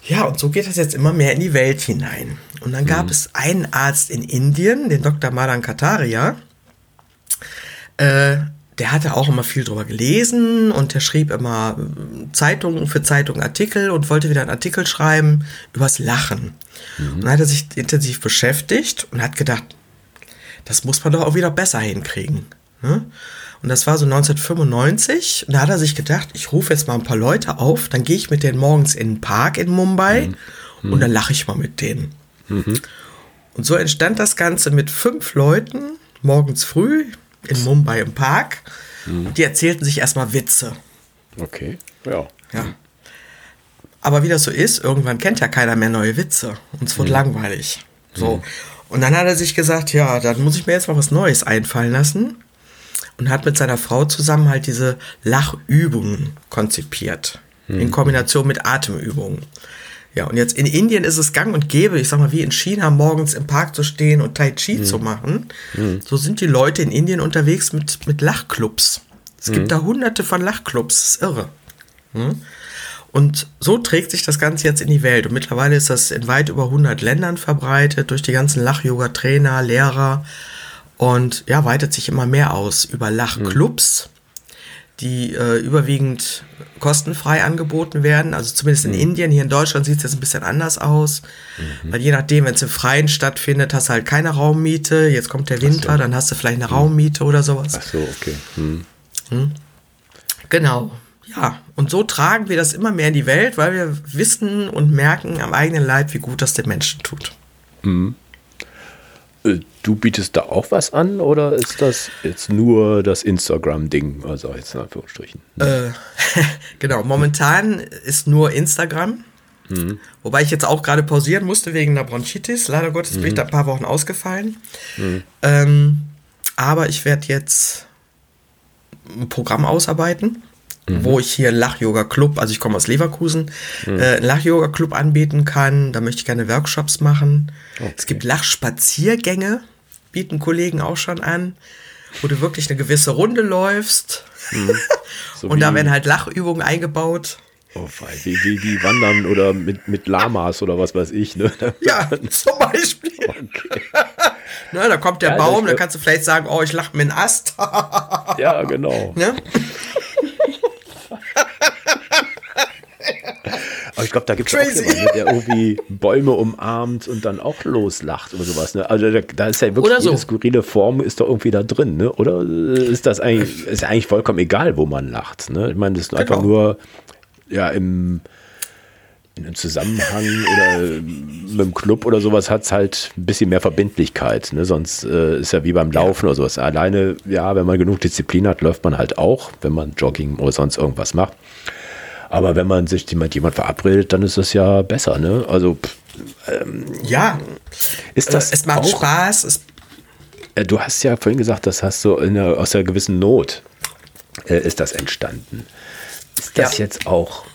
Ja, und so geht das jetzt immer mehr in die Welt hinein. Und dann gab mhm. es einen Arzt in Indien, den Dr. Madan Kataria, äh, der hatte auch immer viel drüber gelesen und der schrieb immer äh, Zeitungen für Zeitungen Artikel und wollte wieder einen Artikel schreiben übers Lachen. Mhm. Und dann hat er sich intensiv beschäftigt und hat gedacht, das muss man doch auch wieder besser hinkriegen. Ne? Und das war so 1995. Und da hat er sich gedacht, ich rufe jetzt mal ein paar Leute auf, dann gehe ich mit denen morgens in den Park in Mumbai mhm. und dann lache ich mal mit denen. Mhm. Und so entstand das Ganze mit fünf Leuten morgens früh in Mumbai im Park. Mhm. Die erzählten sich erstmal Witze. Okay, ja. Ja. Aber wie das so ist, irgendwann kennt ja keiner mehr neue Witze. Und es wird mhm. langweilig. So. Mhm. Und dann hat er sich gesagt, ja, dann muss ich mir jetzt mal was Neues einfallen lassen. Und hat mit seiner Frau zusammen halt diese Lachübungen konzipiert. Mhm. In Kombination mit Atemübungen. Ja, und jetzt in Indien ist es gang und gäbe, ich sag mal, wie in China morgens im Park zu stehen und Tai Chi mhm. zu machen. Mhm. So sind die Leute in Indien unterwegs mit, mit Lachclubs. Es gibt mhm. da hunderte von Lachclubs, das ist irre. Hm? Und so trägt sich das Ganze jetzt in die Welt. Und mittlerweile ist das in weit über 100 Ländern verbreitet, durch die ganzen Lach-Yoga-Trainer, Lehrer. Und ja, weitet sich immer mehr aus über Lachclubs, die äh, überwiegend kostenfrei angeboten werden. Also zumindest in mhm. Indien. Hier in Deutschland sieht es jetzt ein bisschen anders aus. Mhm. Weil je nachdem, wenn es im Freien stattfindet, hast du halt keine Raummiete. Jetzt kommt der Winter, so. dann hast du vielleicht eine mhm. Raummiete oder sowas. Ach so, okay. Mhm. Hm? Genau. Ja, und so tragen wir das immer mehr in die Welt, weil wir wissen und merken am eigenen Leib, wie gut das den Menschen tut. Mhm. Äh, du bietest da auch was an oder ist das jetzt nur das Instagram-Ding? Also jetzt in Anführungsstrichen. Äh, genau, momentan ist nur Instagram. Mhm. Wobei ich jetzt auch gerade pausieren musste wegen der Bronchitis. Leider Gottes mhm. bin ich da ein paar Wochen ausgefallen. Mhm. Ähm, aber ich werde jetzt ein Programm ausarbeiten, mhm. wo ich hier Lach-Yoga-Club, also ich komme aus Leverkusen, mhm. äh, Lach-Yoga-Club anbieten kann. Da möchte ich gerne Workshops machen. Okay. Es gibt Lachspaziergänge, bieten Kollegen auch schon an, wo du wirklich eine gewisse Runde läufst. Mhm. So und da werden halt Lachübungen eingebaut. Oh, wie, wie, wie wandern oder mit, mit Lamas oder was weiß ich. Ne? Ja, zum Beispiel. Okay. ne, da kommt der ja, Baum, da kannst du vielleicht sagen, oh, ich lache mir einen Ast. ja, genau. Ne? Ich glaube, da gibt es auch jemanden, der irgendwie Bäume umarmt und dann auch loslacht oder sowas. Ne? Also da, da, ist ja wirklich oder so. jede skurrile Form ist doch irgendwie da drin, ne? Oder ist das eigentlich, ist eigentlich vollkommen egal, wo man lacht? Ne? Ich meine, das ist genau. einfach nur ja im in einem Zusammenhang oder mit dem Club oder sowas hat es halt ein bisschen mehr Verbindlichkeit. Ne? Sonst äh, ist ja wie beim Laufen ja. oder sowas. Alleine, ja, wenn man genug Disziplin hat, läuft man halt auch, wenn man Jogging oder sonst irgendwas macht. Aber wenn man sich mit jemand verabredet, dann ist das ja besser, ne? Also ähm, ja, ist das? Es macht auch, Spaß. Es äh, du hast ja vorhin gesagt, das hast du einer, aus einer gewissen Not äh, ist das entstanden. Ist das ja. jetzt auch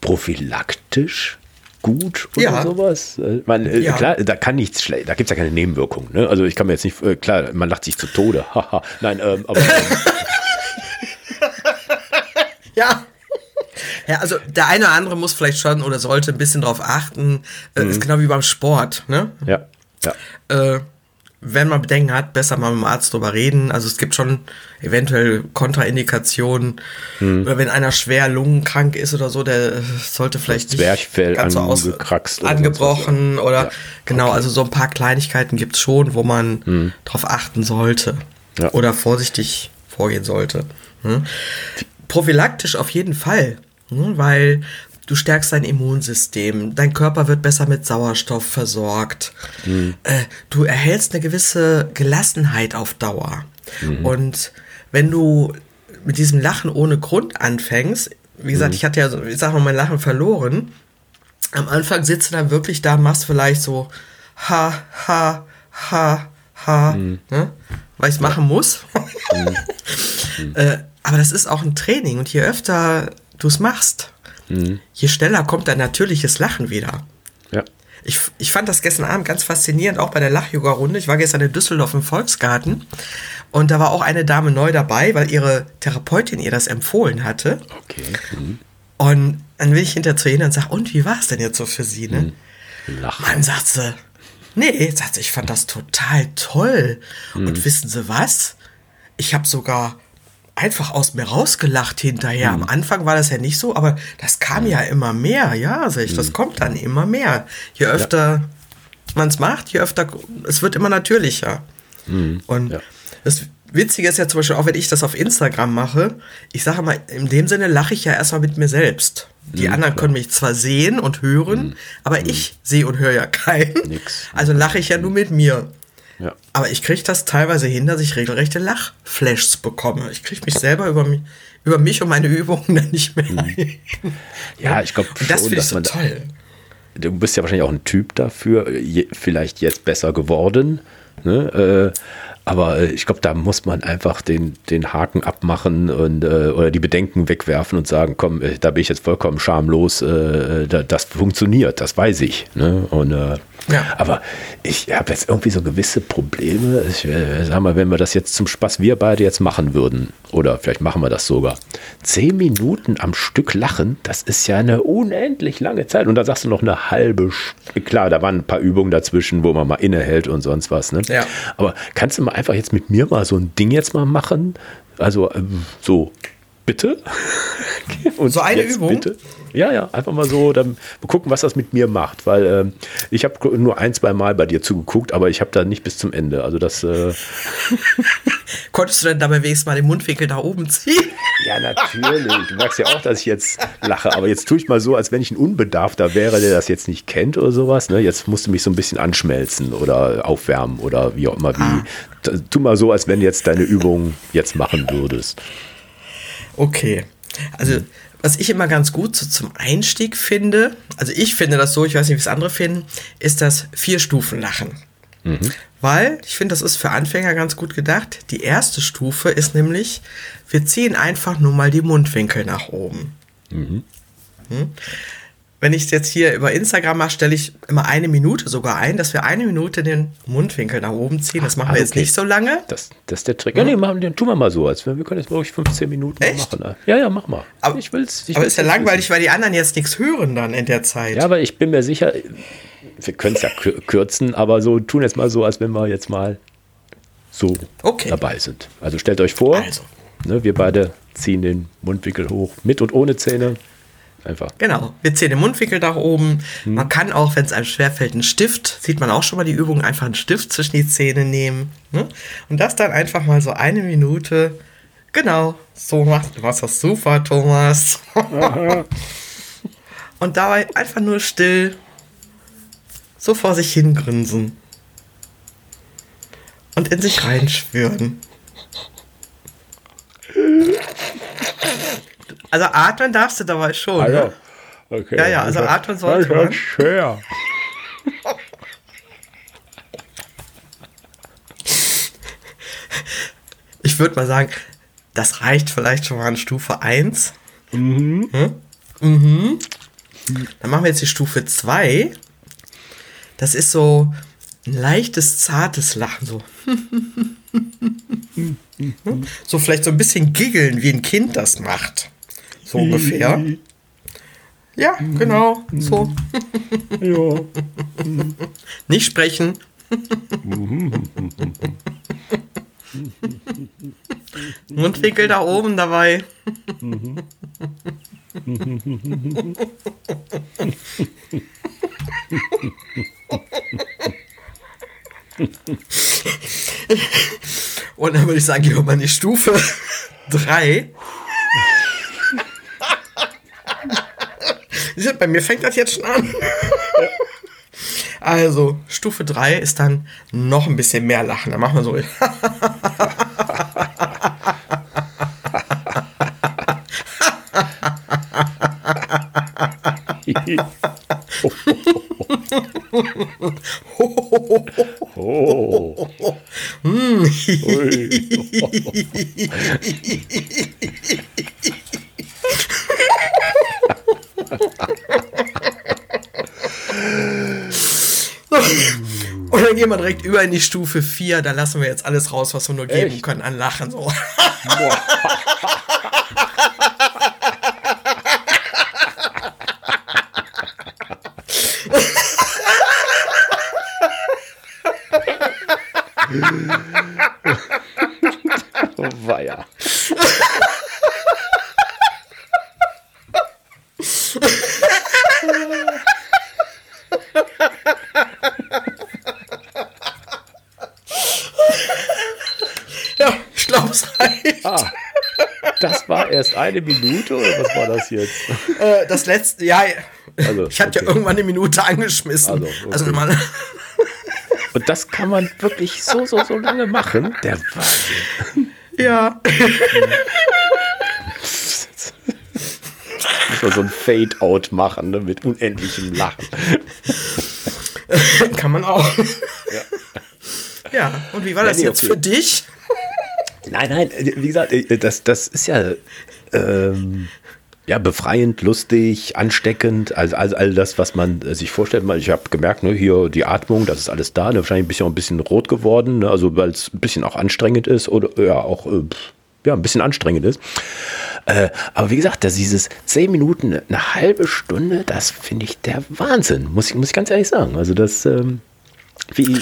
prophylaktisch gut oder ja. sowas? Äh, man, äh, ja. Klar, da kann nichts schlecht, da gibt es ja keine Nebenwirkungen. Ne? Also ich kann mir jetzt nicht, äh, klar, man lacht sich zu Tode. Nein, ähm, aber. ja. Ja, also der eine oder andere muss vielleicht schon oder sollte ein bisschen drauf achten. Mhm. Ist genau wie beim Sport, ne? Ja. ja. Äh, wenn man Bedenken hat, besser mal mit dem Arzt drüber reden. Also es gibt schon eventuell Kontraindikationen. Hm. Oder wenn einer schwer lungenkrank ist oder so, der sollte vielleicht nicht Zwerchfell ganz so aus, angebrochen oder, ja. genau, okay. also so ein paar Kleinigkeiten gibt es schon, wo man hm. drauf achten sollte ja. oder vorsichtig vorgehen sollte. Hm? Prophylaktisch auf jeden Fall, hm? weil du stärkst dein Immunsystem, dein Körper wird besser mit Sauerstoff versorgt, mhm. äh, du erhältst eine gewisse Gelassenheit auf Dauer. Mhm. Und wenn du mit diesem Lachen ohne Grund anfängst, wie gesagt, mhm. ich hatte ja, ich sag mal, mein Lachen verloren. Am Anfang sitzt du dann wirklich da, machst vielleicht so ha, ha, ha, ha, mhm. ne? weil ich es machen muss. Mhm. äh, aber das ist auch ein Training und je öfter du es machst, mhm. je schneller kommt dein natürliches Lachen wieder. Ja. Ich, ich fand das gestern Abend ganz faszinierend, auch bei der Lach-Yoga-Runde. Ich war gestern in Düsseldorf im Volksgarten und da war auch eine Dame neu dabei, weil ihre Therapeutin ihr das empfohlen hatte. Okay. Mhm. Und dann will ich hinter zu ihr und sage, und wie war es denn jetzt so für sie? Ne? Mhm. Lachen. Mann, sagt sie, nee, sagt sie, ich fand das total toll. Mhm. Und wissen Sie was? ich habe sogar einfach aus mir rausgelacht hinterher. Am Anfang war das ja nicht so, aber das kam ja immer mehr. Ja, sag ich, das kommt dann immer mehr. Je öfter man es macht, je öfter, es wird immer natürlicher. Und Ja. das Witzige ist ja zum Beispiel auch, wenn ich das auf Instagram mache, ich sage mal, in dem Sinne lache ich ja erstmal mit mir selbst. Die anderen können mich zwar sehen und hören, aber ich sehe und höre ja keinen. Nix. Also lache ich ja nur mit mir. Ja. Aber ich kriege das teilweise hin, dass ich regelrechte Lachflashs bekomme. Ich kriege mich selber über mich, über mich und meine Übungen dann nicht mehr ein. Ja, ich glaube das finde ich so toll. du bist ja wahrscheinlich auch ein Typ dafür, je, vielleicht jetzt besser geworden. Ne? Äh, aber äh, ich glaube, da muss man einfach den, den Haken abmachen und äh, oder die Bedenken wegwerfen und sagen, komm, äh, da bin ich jetzt vollkommen schamlos, äh, da, das funktioniert, das weiß ich. Ne? Und, äh, Ja. Aber ich habe jetzt irgendwie so gewisse Probleme. Ich äh, sag mal, wenn wir das jetzt zum Spaß, wir beide jetzt machen würden, oder vielleicht machen wir das sogar, zehn Minuten am Stück lachen, das ist ja eine unendlich lange Zeit. Und da sagst du noch eine halbe, St- klar, da waren ein paar Übungen dazwischen, wo man mal innehält und sonst was. Ne? Ja. Aber kannst du mal einfach jetzt mit mir mal so ein Ding jetzt mal machen? Also ähm, so, bitte? Und So eine Übung? Bitte? Ja, ja, einfach mal so, dann gucken, was das mit mir macht, weil ähm, ich habe nur ein, zwei Mal bei dir zugeguckt, aber ich habe da nicht bis zum Ende. Also das, äh, Konntest du denn dabei wenigstens mal den Mundwinkel nach oben ziehen? ja natürlich, du merkst ja auch, dass ich jetzt lache, aber jetzt tue ich mal so, als wenn ich ein Unbedarfter wäre, der das jetzt nicht kennt oder sowas. Ne? Jetzt musst du mich so ein bisschen anschmelzen oder aufwärmen oder wie auch immer. Wie. T- Tu mal so, als wenn jetzt deine Übung jetzt machen würdest. Okay. Also, was ich immer ganz gut so zum Einstieg finde, also ich finde das so, ich weiß nicht, wie es andere finden, ist das Vier-Stufen-Lachen. Weil ich finde, das ist für Anfänger ganz gut gedacht. Die erste Stufe ist nämlich, wir ziehen einfach nur mal die Mundwinkel nach oben. Hm? Wenn ich es jetzt hier über Instagram mache, stelle ich immer eine Minute sogar ein, dass wir eine Minute den Mundwinkel nach oben ziehen. Das machen wir Ah, jetzt okay. nicht so lange. Das, das ist der Trick. Ja, nee, machen, den tun wir mal so, als wenn wir können jetzt wirklich 15 Minuten machen. Ja, ja, mach mal. Aber, ich will's. Ich aber will's ist ja jetzt langweilig, weil die anderen jetzt nichts hören dann in der Zeit. Ja, aber ich bin mir sicher, wir können es ja kür- kürzen, aber so tun jetzt mal so, als wenn wir jetzt mal so Okay. dabei sind. Also stellt euch vor, Also. ne, wir beide ziehen den Mundwinkel hoch, mit und ohne Zähne. Einfach. Genau, wir ziehen den Mundwinkel nach oben. Man kann auch, wenn es einem schwerfällt, einen Stift, sieht man auch schon mal die Übung, einfach einen Stift zwischen die Zähne nehmen. Ne? Und das dann einfach mal so eine Minute. Genau, so macht machst das super, Thomas. Und dabei einfach nur still so vor sich hin grinsen. Und in sich reinschwören. Also atmen darfst du dabei schon. Ne? okay. Ja, ja, also atmen sollte man. schwer. Ich würde mal sagen, das reicht vielleicht schon mal an Stufe 1. Mhm. Mhm. Dann machen wir jetzt die Stufe 2. Das ist so ein leichtes, zartes Lachen. So. so vielleicht so ein bisschen giggeln, wie ein Kind das macht. So ungefähr. Ja, genau. So. Ja. Nicht sprechen. Mundwinkel da oben dabei. Und dann würde ich sagen, gehen wir mal in die Stufe 3. Bei mir fängt das jetzt schon an. Also, Stufe 3 ist dann noch ein bisschen mehr Lachen. Da machen wir so. oh. Ui. Und dann gehen wir direkt über in die Stufe 4. Da lassen wir jetzt alles raus, was wir nur geben Echt? können an Lachen. So. Auweia. ja, ich glaube, es reicht. Ah, das war erst eine Minute oder was war das jetzt? Äh, das letzte, ja, Also, ich hatte okay. ja irgendwann eine Minute angeschmissen. Also, okay. also man, Und das kann man wirklich so, so, so lange machen. Der Wahnsinn. ja. Muss man so ein Fade-Out machen, ne, mit unendlichem Lachen. Kann man auch. Ja. und wie war das nee, jetzt okay. für dich? Nein, nein, wie gesagt, äh, das, das ist ja, ähm, ja befreiend, lustig, ansteckend, also, also all das, was man äh, sich vorstellt. Ich habe gemerkt, ne, hier die Atmung, das ist alles da, ne, wahrscheinlich ein bisschen, ein bisschen rot geworden, ne, also weil es ein bisschen auch anstrengend ist oder ja auch äh, ja, ein bisschen anstrengend ist. Äh, aber wie gesagt, dass dieses zehn Minuten, eine halbe Stunde, das finde ich der Wahnsinn, muss ich, muss ich ganz ehrlich sagen. Also das, ähm, wie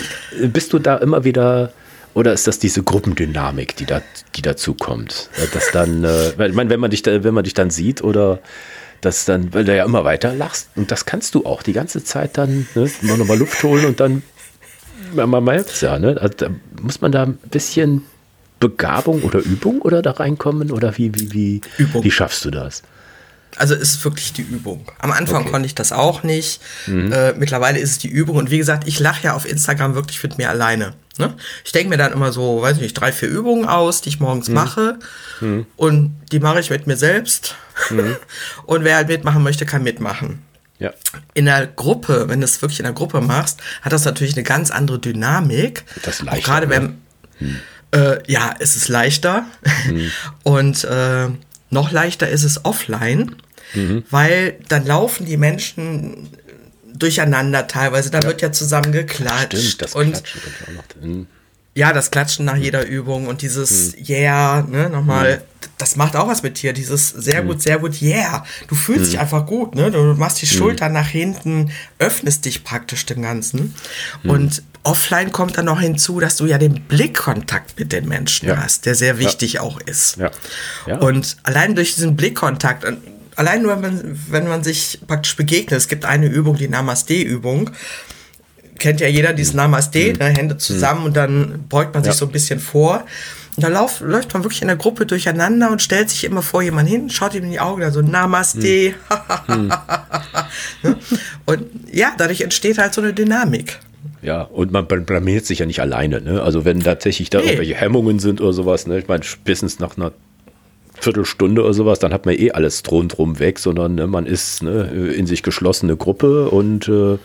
bist du da immer wieder oder ist das diese Gruppendynamik, die da, die dazu kommt? Äh, Dass dann, äh, weil, ich meine, wenn man dich, da, wenn man dich dann sieht oder das dann, weil du ja immer weiter lachst und das kannst du auch die ganze Zeit dann, ne, immer nochmal Luft holen und dann, man, merkt es ja, ne? Also, muss man da ein bisschen Begabung oder Übung oder da reinkommen oder wie, wie, wie, Übung. wie schaffst du das? Also es ist wirklich die Übung. Am Anfang Okay. konnte ich das auch nicht. Äh, mittlerweile ist es die Übung. Und wie gesagt, ich lache ja auf Instagram wirklich mit mir alleine. Ne? Ich denke mir dann immer so, weiß nicht, drei, vier Übungen aus, die ich morgens mache. Und die mache ich mit mir selbst. Und wer halt mitmachen möchte, kann mitmachen. Ja. In der Gruppe, wenn du es wirklich in der Gruppe machst, hat das natürlich eine ganz andere Dynamik. Das ist Auch leichter, Gerade wenn, äh, ja, es ist leichter. Und äh, noch leichter ist es offline, weil dann laufen die Menschen durcheinander teilweise. Da wird ja zusammen geklatscht. Stimmt, das und Klatschen kommt auch noch. Hm. ja, das Klatschen nach jeder Übung und dieses Yeah, ne, nochmal, das macht auch was mit dir. Dieses sehr gut, sehr gut, yeah. Du fühlst dich einfach gut, ne? Du machst die Schultern nach hinten, öffnest dich praktisch dem Ganzen. Und offline kommt dann noch hinzu, dass du ja den Blickkontakt mit den Menschen Ja. hast, der sehr wichtig auch ist. Ja. Ja. Und allein durch diesen Blickkontakt, und allein nur, wenn man, wenn man sich praktisch begegnet, es gibt eine Übung, die Namaste-Übung, kennt ja jeder dieses Namaste, ne, Hände zusammen und dann beugt man sich Ja. so ein bisschen vor. Und da lauf, läuft man wirklich in der Gruppe durcheinander und stellt sich immer vor jemand hin, schaut ihm in die Augen, dann so Namaste. Ne? Und ja, dadurch entsteht halt so eine Dynamik. Ja, und man bl- blamiert sich ja nicht alleine. Ne? Also wenn tatsächlich da Nee. irgendwelche Hemmungen sind oder sowas, ne? ich meine, spätestens nach einer Viertelstunde oder sowas, dann hat man eh alles drum drum weg, sondern ne, man ist ne, in sich geschlossene Gruppe und äh,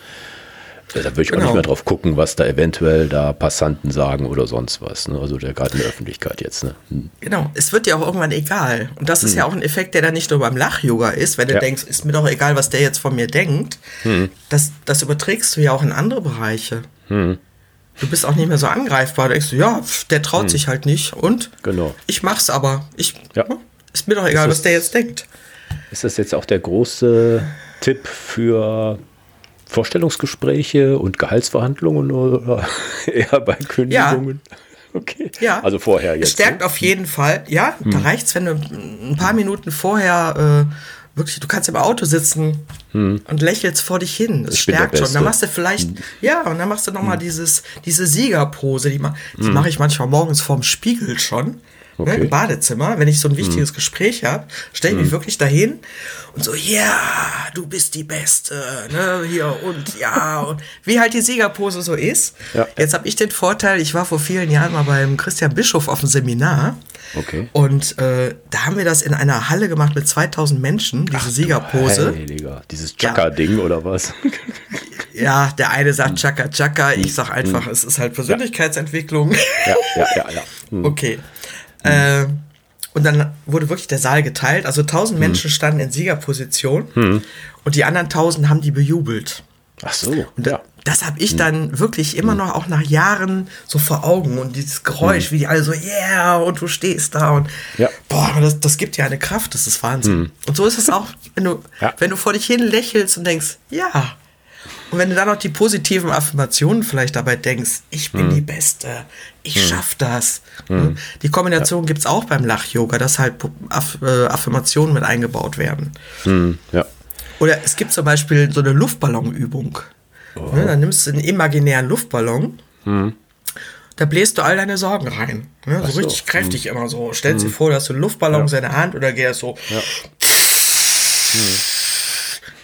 da würde ich auch Genau. nicht mehr drauf gucken, was da eventuell da Passanten sagen oder sonst was. Ne? Also der gerade in der Öffentlichkeit jetzt. Ne? Hm. Genau, es wird dir auch irgendwann egal. Und das ist ja auch ein Effekt, der dann nicht nur beim Lach-Yoga ist, wenn du Ja. denkst, ist mir doch egal, was der jetzt von mir denkt. Das, das überträgst du ja auch in andere Bereiche. Du bist auch nicht mehr so angreifbar. Du denkst, du, ja, der traut sich halt nicht. Und Genau. ich mach's aber. Ich, Ja. Ist mir doch egal, Das was der jetzt denkt. Ist das jetzt auch der große Tipp für Vorstellungsgespräche und Gehaltsverhandlungen oder eher bei Kündigungen? Okay. Ja. Also vorher Es jetzt. stärkt ne? auf jeden Fall. Ja, da reicht's, wenn du ein paar Minuten vorher äh, wirklich, du kannst im Auto sitzen und lächelst vor dich hin. Das Ich stärkt schon. Dann machst du vielleicht, ja, und dann machst du nochmal dieses, diese Siegerpose, die, ma die mache ich manchmal morgens vorm Spiegel schon. Ne, Okay. Im Badezimmer, wenn ich so ein wichtiges Gespräch habe, stelle ich mich wirklich dahin und so, ja, du bist die Beste, ne, hier und ja, und wie halt die Siegerpose so ist. Ja. Jetzt habe ich den Vorteil, ich war vor vielen Jahren mal beim Christian Bischof auf dem Seminar. Okay. Und äh, da haben wir das in einer Halle gemacht mit 2000 Menschen, diese Siegerpose. Heiliger. Dieses Chaka-Ding oder was? Ja, der eine sagt Chaka Chaka, ich sag einfach, es ist halt Persönlichkeitsentwicklung. ja, ja, ja, ja. Hm. Okay. Äh, und dann wurde wirklich der Saal geteilt. Also 1000 Menschen standen in Siegerposition und die anderen 1000 haben die bejubelt. Ach so. Und ja. Das habe ich dann wirklich immer noch auch nach Jahren so vor Augen und dieses Geräusch, wie die alle so, yeah, und du stehst da und Ja. boah, das, das gibt dir eine Kraft, das ist Wahnsinn. Und so ist es auch, wenn du, Ja. wenn du vor dich hin lächelst und denkst, ja, Und wenn du dann noch die positiven Affirmationen vielleicht dabei denkst, ich bin Mhm. die Beste, ich schaff das. Ne? Die Kombination gibt's auch beim Lach-Yoga, dass halt Aff äh, Affirmationen mit eingebaut werden. Hm, ja. Oder es gibt zum Beispiel so eine Luftballonübung. Oh. Ne, dann nimmst du einen imaginären Luftballon, Hm. da bläst du all deine Sorgen rein. Ne, so, so. richtig kräftig immer so. Stellst dir vor, du hast einen Luftballon in deiner Hand oder gehst so.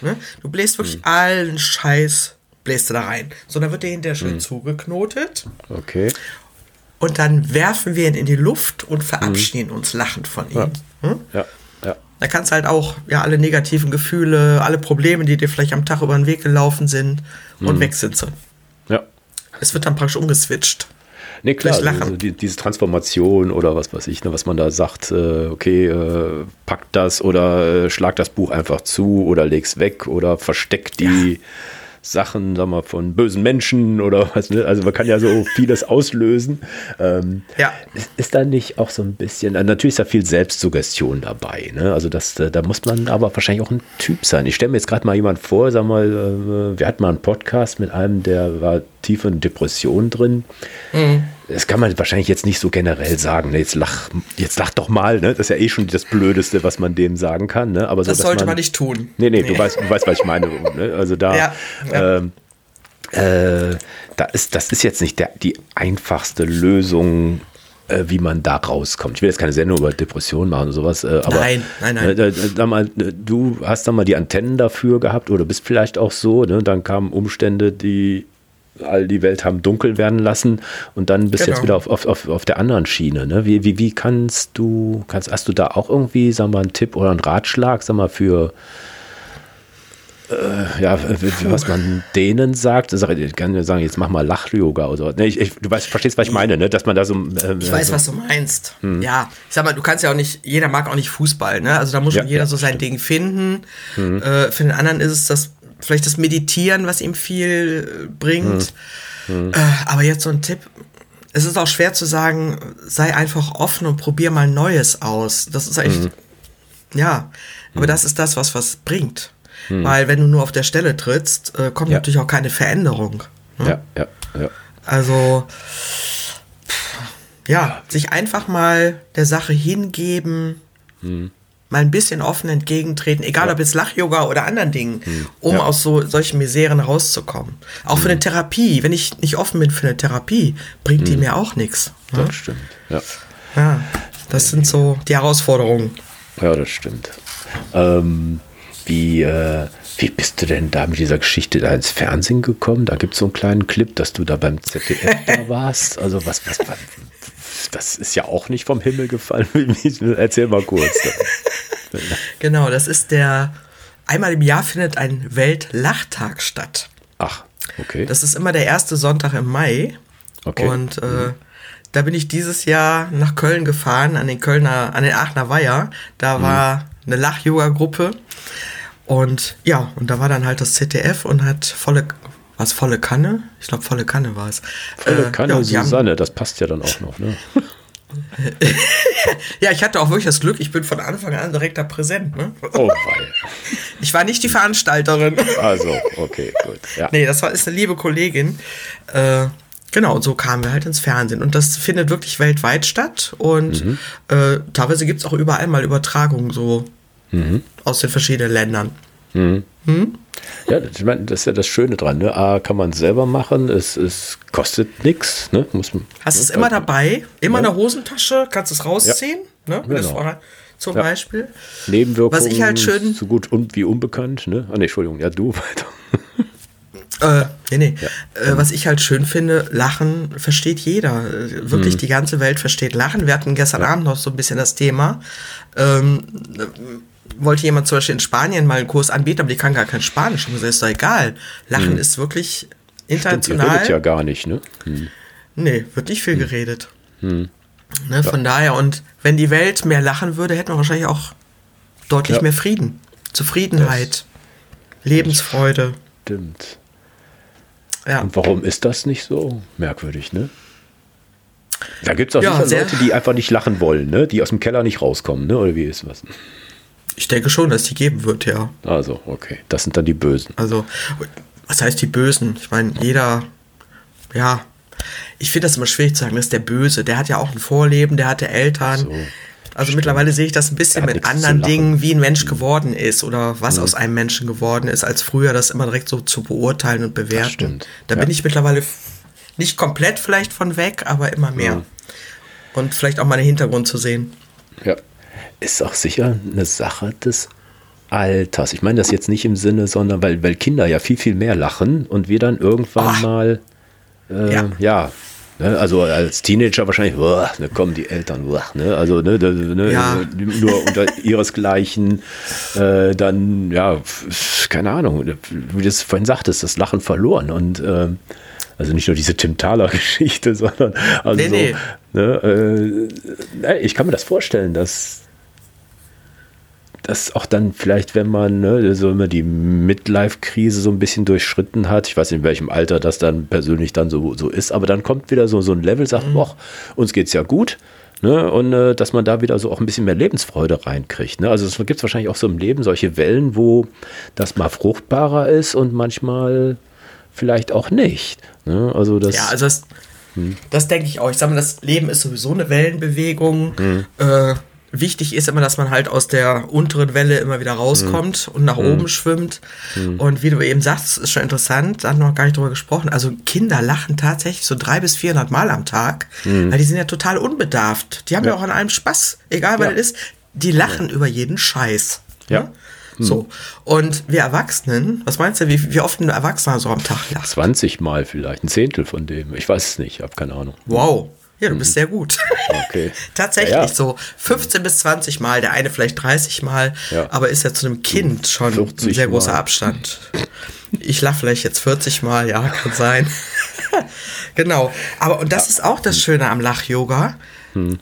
Ne? Du bläst wirklich allen Scheiß, bläst du da rein. So, dann wird der hinterher schön zugeknotet. Okay. Und dann werfen wir ihn in die Luft und verabschieden uns lachend von ihm. Hm? Ja. Ja. Da kannst du halt auch ja alle negativen Gefühle, alle Probleme, die dir vielleicht am Tag über den Weg gelaufen sind, und weg sind sie. Ja. Es wird dann praktisch umgeswitcht. Nee, klar, also die, diese Transformation oder was weiß ich, ne, was man da sagt, äh, okay, äh, pack das oder äh, schlag das Buch einfach zu oder leg's weg oder versteck die Sachen, sag mal, von bösen Menschen oder was, ne? Also man kann ja so vieles auslösen. Ähm, Ja. ist, da nicht auch so ein bisschen, natürlich ist da viel Selbstsuggestion dabei, ne? Also das, äh, da muss man aber wahrscheinlich auch ein Typ sein. Ich stelle mir jetzt gerade mal jemand vor, sag mal, äh, wir hatten mal einen Podcast mit einem, der war tief in Depression drin. Das kann man wahrscheinlich jetzt nicht so generell sagen. Ne? Jetzt lach, jetzt lach doch mal, ne? Das ist ja eh schon das Blödeste, was man dem sagen kann, ne? Aber so, Das sollte man nicht tun. Nee, nee, Du, weißt, du weißt, was ich meine. Ne? Also da, Ja, ja. Ähm, äh, da ist, das ist jetzt nicht der, die einfachste Lösung, äh, wie man da rauskommt. Ich will jetzt keine Sendung über Depressionen machen oder sowas, äh, aber Nein, nein, nein. äh, da- mal, äh, du hast da mal die Antennen dafür gehabt oder bist vielleicht auch so, ne? Dann kamen Umstände, die all die Welt haben dunkel werden lassen und dann bist du Genau. jetzt wieder auf, auf, auf, auf der anderen Schiene. Ne? Wie, wie, wie kannst du, kannst, hast du da auch irgendwie, sag mal, einen Tipp oder einen Ratschlag, sag mal, für äh, ja, was man denen sagt, Sag ich kann ja sagen, jetzt mach mal Lach-Yoga oder so. Nee, ich, ich, du weißt, verstehst, was ich meine, ne? Dass man da so. Äh, Ich weiß, so, was du meinst. Ja, ich sag mal, du kannst ja auch nicht, jeder mag auch nicht Fußball, ne? Also da muss Ja, schon jeder ja, so sein Ding finden. Äh, für den anderen ist es das, vielleicht das Meditieren, was ihm viel äh, bringt. Äh, aber jetzt so ein Tipp. Es ist auch schwer zu sagen, sei einfach offen und probier mal Neues aus. Das ist eigentlich, ja, aber das ist das, was was bringt. Weil wenn du nur auf der Stelle trittst, äh, kommt Ja. natürlich auch keine Veränderung. Ja, ja, ja. Also, ja, sich einfach mal der Sache hingeben, mal ein bisschen offen entgegentreten, egal ob jetzt Lach-Yoga oder anderen Dingen, um Ja. aus so solchen Miseren rauszukommen. Auch für eine Therapie. Wenn ich nicht offen bin für eine Therapie, bringt die mir auch nichts. Das stimmt. Ja. Ja, das sind so die Herausforderungen. Ja, das stimmt. Ähm, wie, äh, wie bist du denn da mit dieser Geschichte da ins Fernsehen gekommen? Da gibt es so einen kleinen Clip, dass du da beim ZDF da warst. Also was, was, was, das ist ja auch nicht vom Himmel gefallen. Erzähl mal kurz. Genau, das ist der, einmal im Jahr findet ein Weltlachtag statt. Ach, okay. Das ist immer der erste Sonntag im Mai. Okay. Und äh, da bin ich dieses Jahr nach Köln gefahren, an den Kölner, an den Aachener Weiher. Da war eine Lach-Yoga-Gruppe. Und ja, und da war dann halt das ZDF und hat volle, was volle Kanne? Ich glaube, volle Kanne war es. Volle Äh, Kanne ja, die haben- Susanne, das passt ja dann auch noch. Ne? Ja, ich hatte auch wirklich das Glück, ich bin von Anfang an direkt da präsent. Ne? Oh, weil. Ich war nicht die Veranstalterin. Also, okay, gut. Ja. Nee, das war, ist eine liebe Kollegin. Äh, genau, und so kamen wir halt ins Fernsehen. Und das findet wirklich weltweit statt. Und Mhm. äh, teilweise gibt es auch überall mal Übertragungen so Mhm. aus den verschiedenen Ländern. Ja, das, ich mein, das ist ja das Schöne dran. Ne? A, kann man selber machen, es, es kostet nichts. Ne? Muss man, Hast es ne? immer dabei, immer in der Hosentasche, kannst es rausziehen, ne? Wenn es Genau. zum Ja. Beispiel. Nebenwirkungen Was ich halt schön- so gut un wie unbekannt. Ne? Ah, nee, Entschuldigung, ja, du weiter. Äh, nee, nee. Äh, was ich halt schön finde, Lachen versteht jeder. Äh, Wirklich Mhm. die ganze Welt versteht Lachen. Wir hatten gestern Abend noch so ein bisschen das Thema. Ähm, äh, wollte jemand zum Beispiel in Spanien mal einen Kurs anbieten, aber die kann gar kein Spanisch. Und gesagt, ist doch egal. Lachen ist wirklich international. redet Mhm. ja gar nicht, ne? Nee, wird nicht viel Hm. geredet. Ne, Von daher, und wenn die Welt mehr lachen würde, hätten wir wahrscheinlich auch deutlich Ja. mehr Frieden. Zufriedenheit, Lebensfreude. Stimmt. Ja. Und warum ist das nicht so? Merkwürdig, ne? Da gibt es auch Ja, Leute, die einfach nicht lachen wollen, ne? Die aus dem Keller nicht rauskommen, ne? Oder wie ist was? Ich denke schon, dass die geben wird, ja. Also, okay. Das sind dann die Bösen. Also, was heißt die Bösen? Ich meine, jeder, ja, ich finde das immer schwierig zu sagen, das ist der Böse. Der hat ja auch ein Vorleben, der hatte Eltern. So, also stimmt. mittlerweile sehe ich das ein bisschen mit anderen Dingen, wie ein Mensch mhm. geworden ist oder was mhm. aus einem Menschen geworden ist, als früher das immer direkt so zu beurteilen und bewerten. stimmt. Da ja. bin ich mittlerweile nicht komplett vielleicht von weg, aber immer mehr. Mhm. Und vielleicht auch mal einen Hintergrund zu sehen. Ja. Ist auch sicher eine Sache des Alters. Ich meine das jetzt nicht im Sinne, sondern weil, weil Kinder ja viel, viel mehr lachen und wir dann irgendwann oh. mal, äh, ja, ja ne, also als Teenager wahrscheinlich, boah, ne, kommen die Eltern, boah, ne, also ne, ne, ja. nur unter ihresgleichen, äh, dann, ja, keine Ahnung, wie du es vorhin sagtest, das Lachen verloren und äh, also nicht nur diese Tim Thaler Geschichte, sondern also nee, so, nee. Ne, äh, ich kann mir das vorstellen, dass das auch dann vielleicht, wenn man ne, so immer die Midlife-Krise so ein bisschen durchschritten hat, ich weiß nicht, in welchem Alter das dann persönlich dann so, so ist, aber dann kommt wieder so, so ein Level, sagt, mhm. uns geht's ja gut. Ne, und äh, dass man da wieder so auch ein bisschen mehr Lebensfreude reinkriegt. Ne? Also es gibt wahrscheinlich auch so im Leben solche Wellen, wo das mal fruchtbarer ist und manchmal vielleicht auch nicht. Ne? Also das, ja, also das, hm. das denke ich auch. Ich sage mal, das Leben ist sowieso eine Wellenbewegung. Hm. Äh, wichtig ist immer, dass man halt aus der unteren Welle immer wieder rauskommt mhm. und nach mhm. oben schwimmt. Mhm. Und wie du eben sagst, ist schon interessant, da haben wir noch gar nicht drüber gesprochen. Also Kinder lachen tatsächlich so drei bis vierhundert Mal am Tag, mhm. weil die sind ja total unbedarft. Die haben ja, ja auch an allem Spaß, egal was ja. es ist. Die lachen ja. über jeden Scheiß. Ja. Ne? So. Hm. Und wir Erwachsenen, was meinst du, wie, wie oft ein Erwachsener so am Tag lacht? 20 Mal vielleicht, ein Zehntel von dem. Ich weiß es nicht, ich habe keine Ahnung. Wow. Ja, du bist mhm. sehr gut. Okay. Tatsächlich ja, ja. so 15 bis 20 Mal, der eine vielleicht 30 Mal, ja. aber ist ja zu einem Kind schon ein sehr großer Mal. Abstand. Ich lache vielleicht jetzt 40 Mal, ja, kann sein. genau. Aber und das ist auch das Schöne am Lach-Yoga. Hm.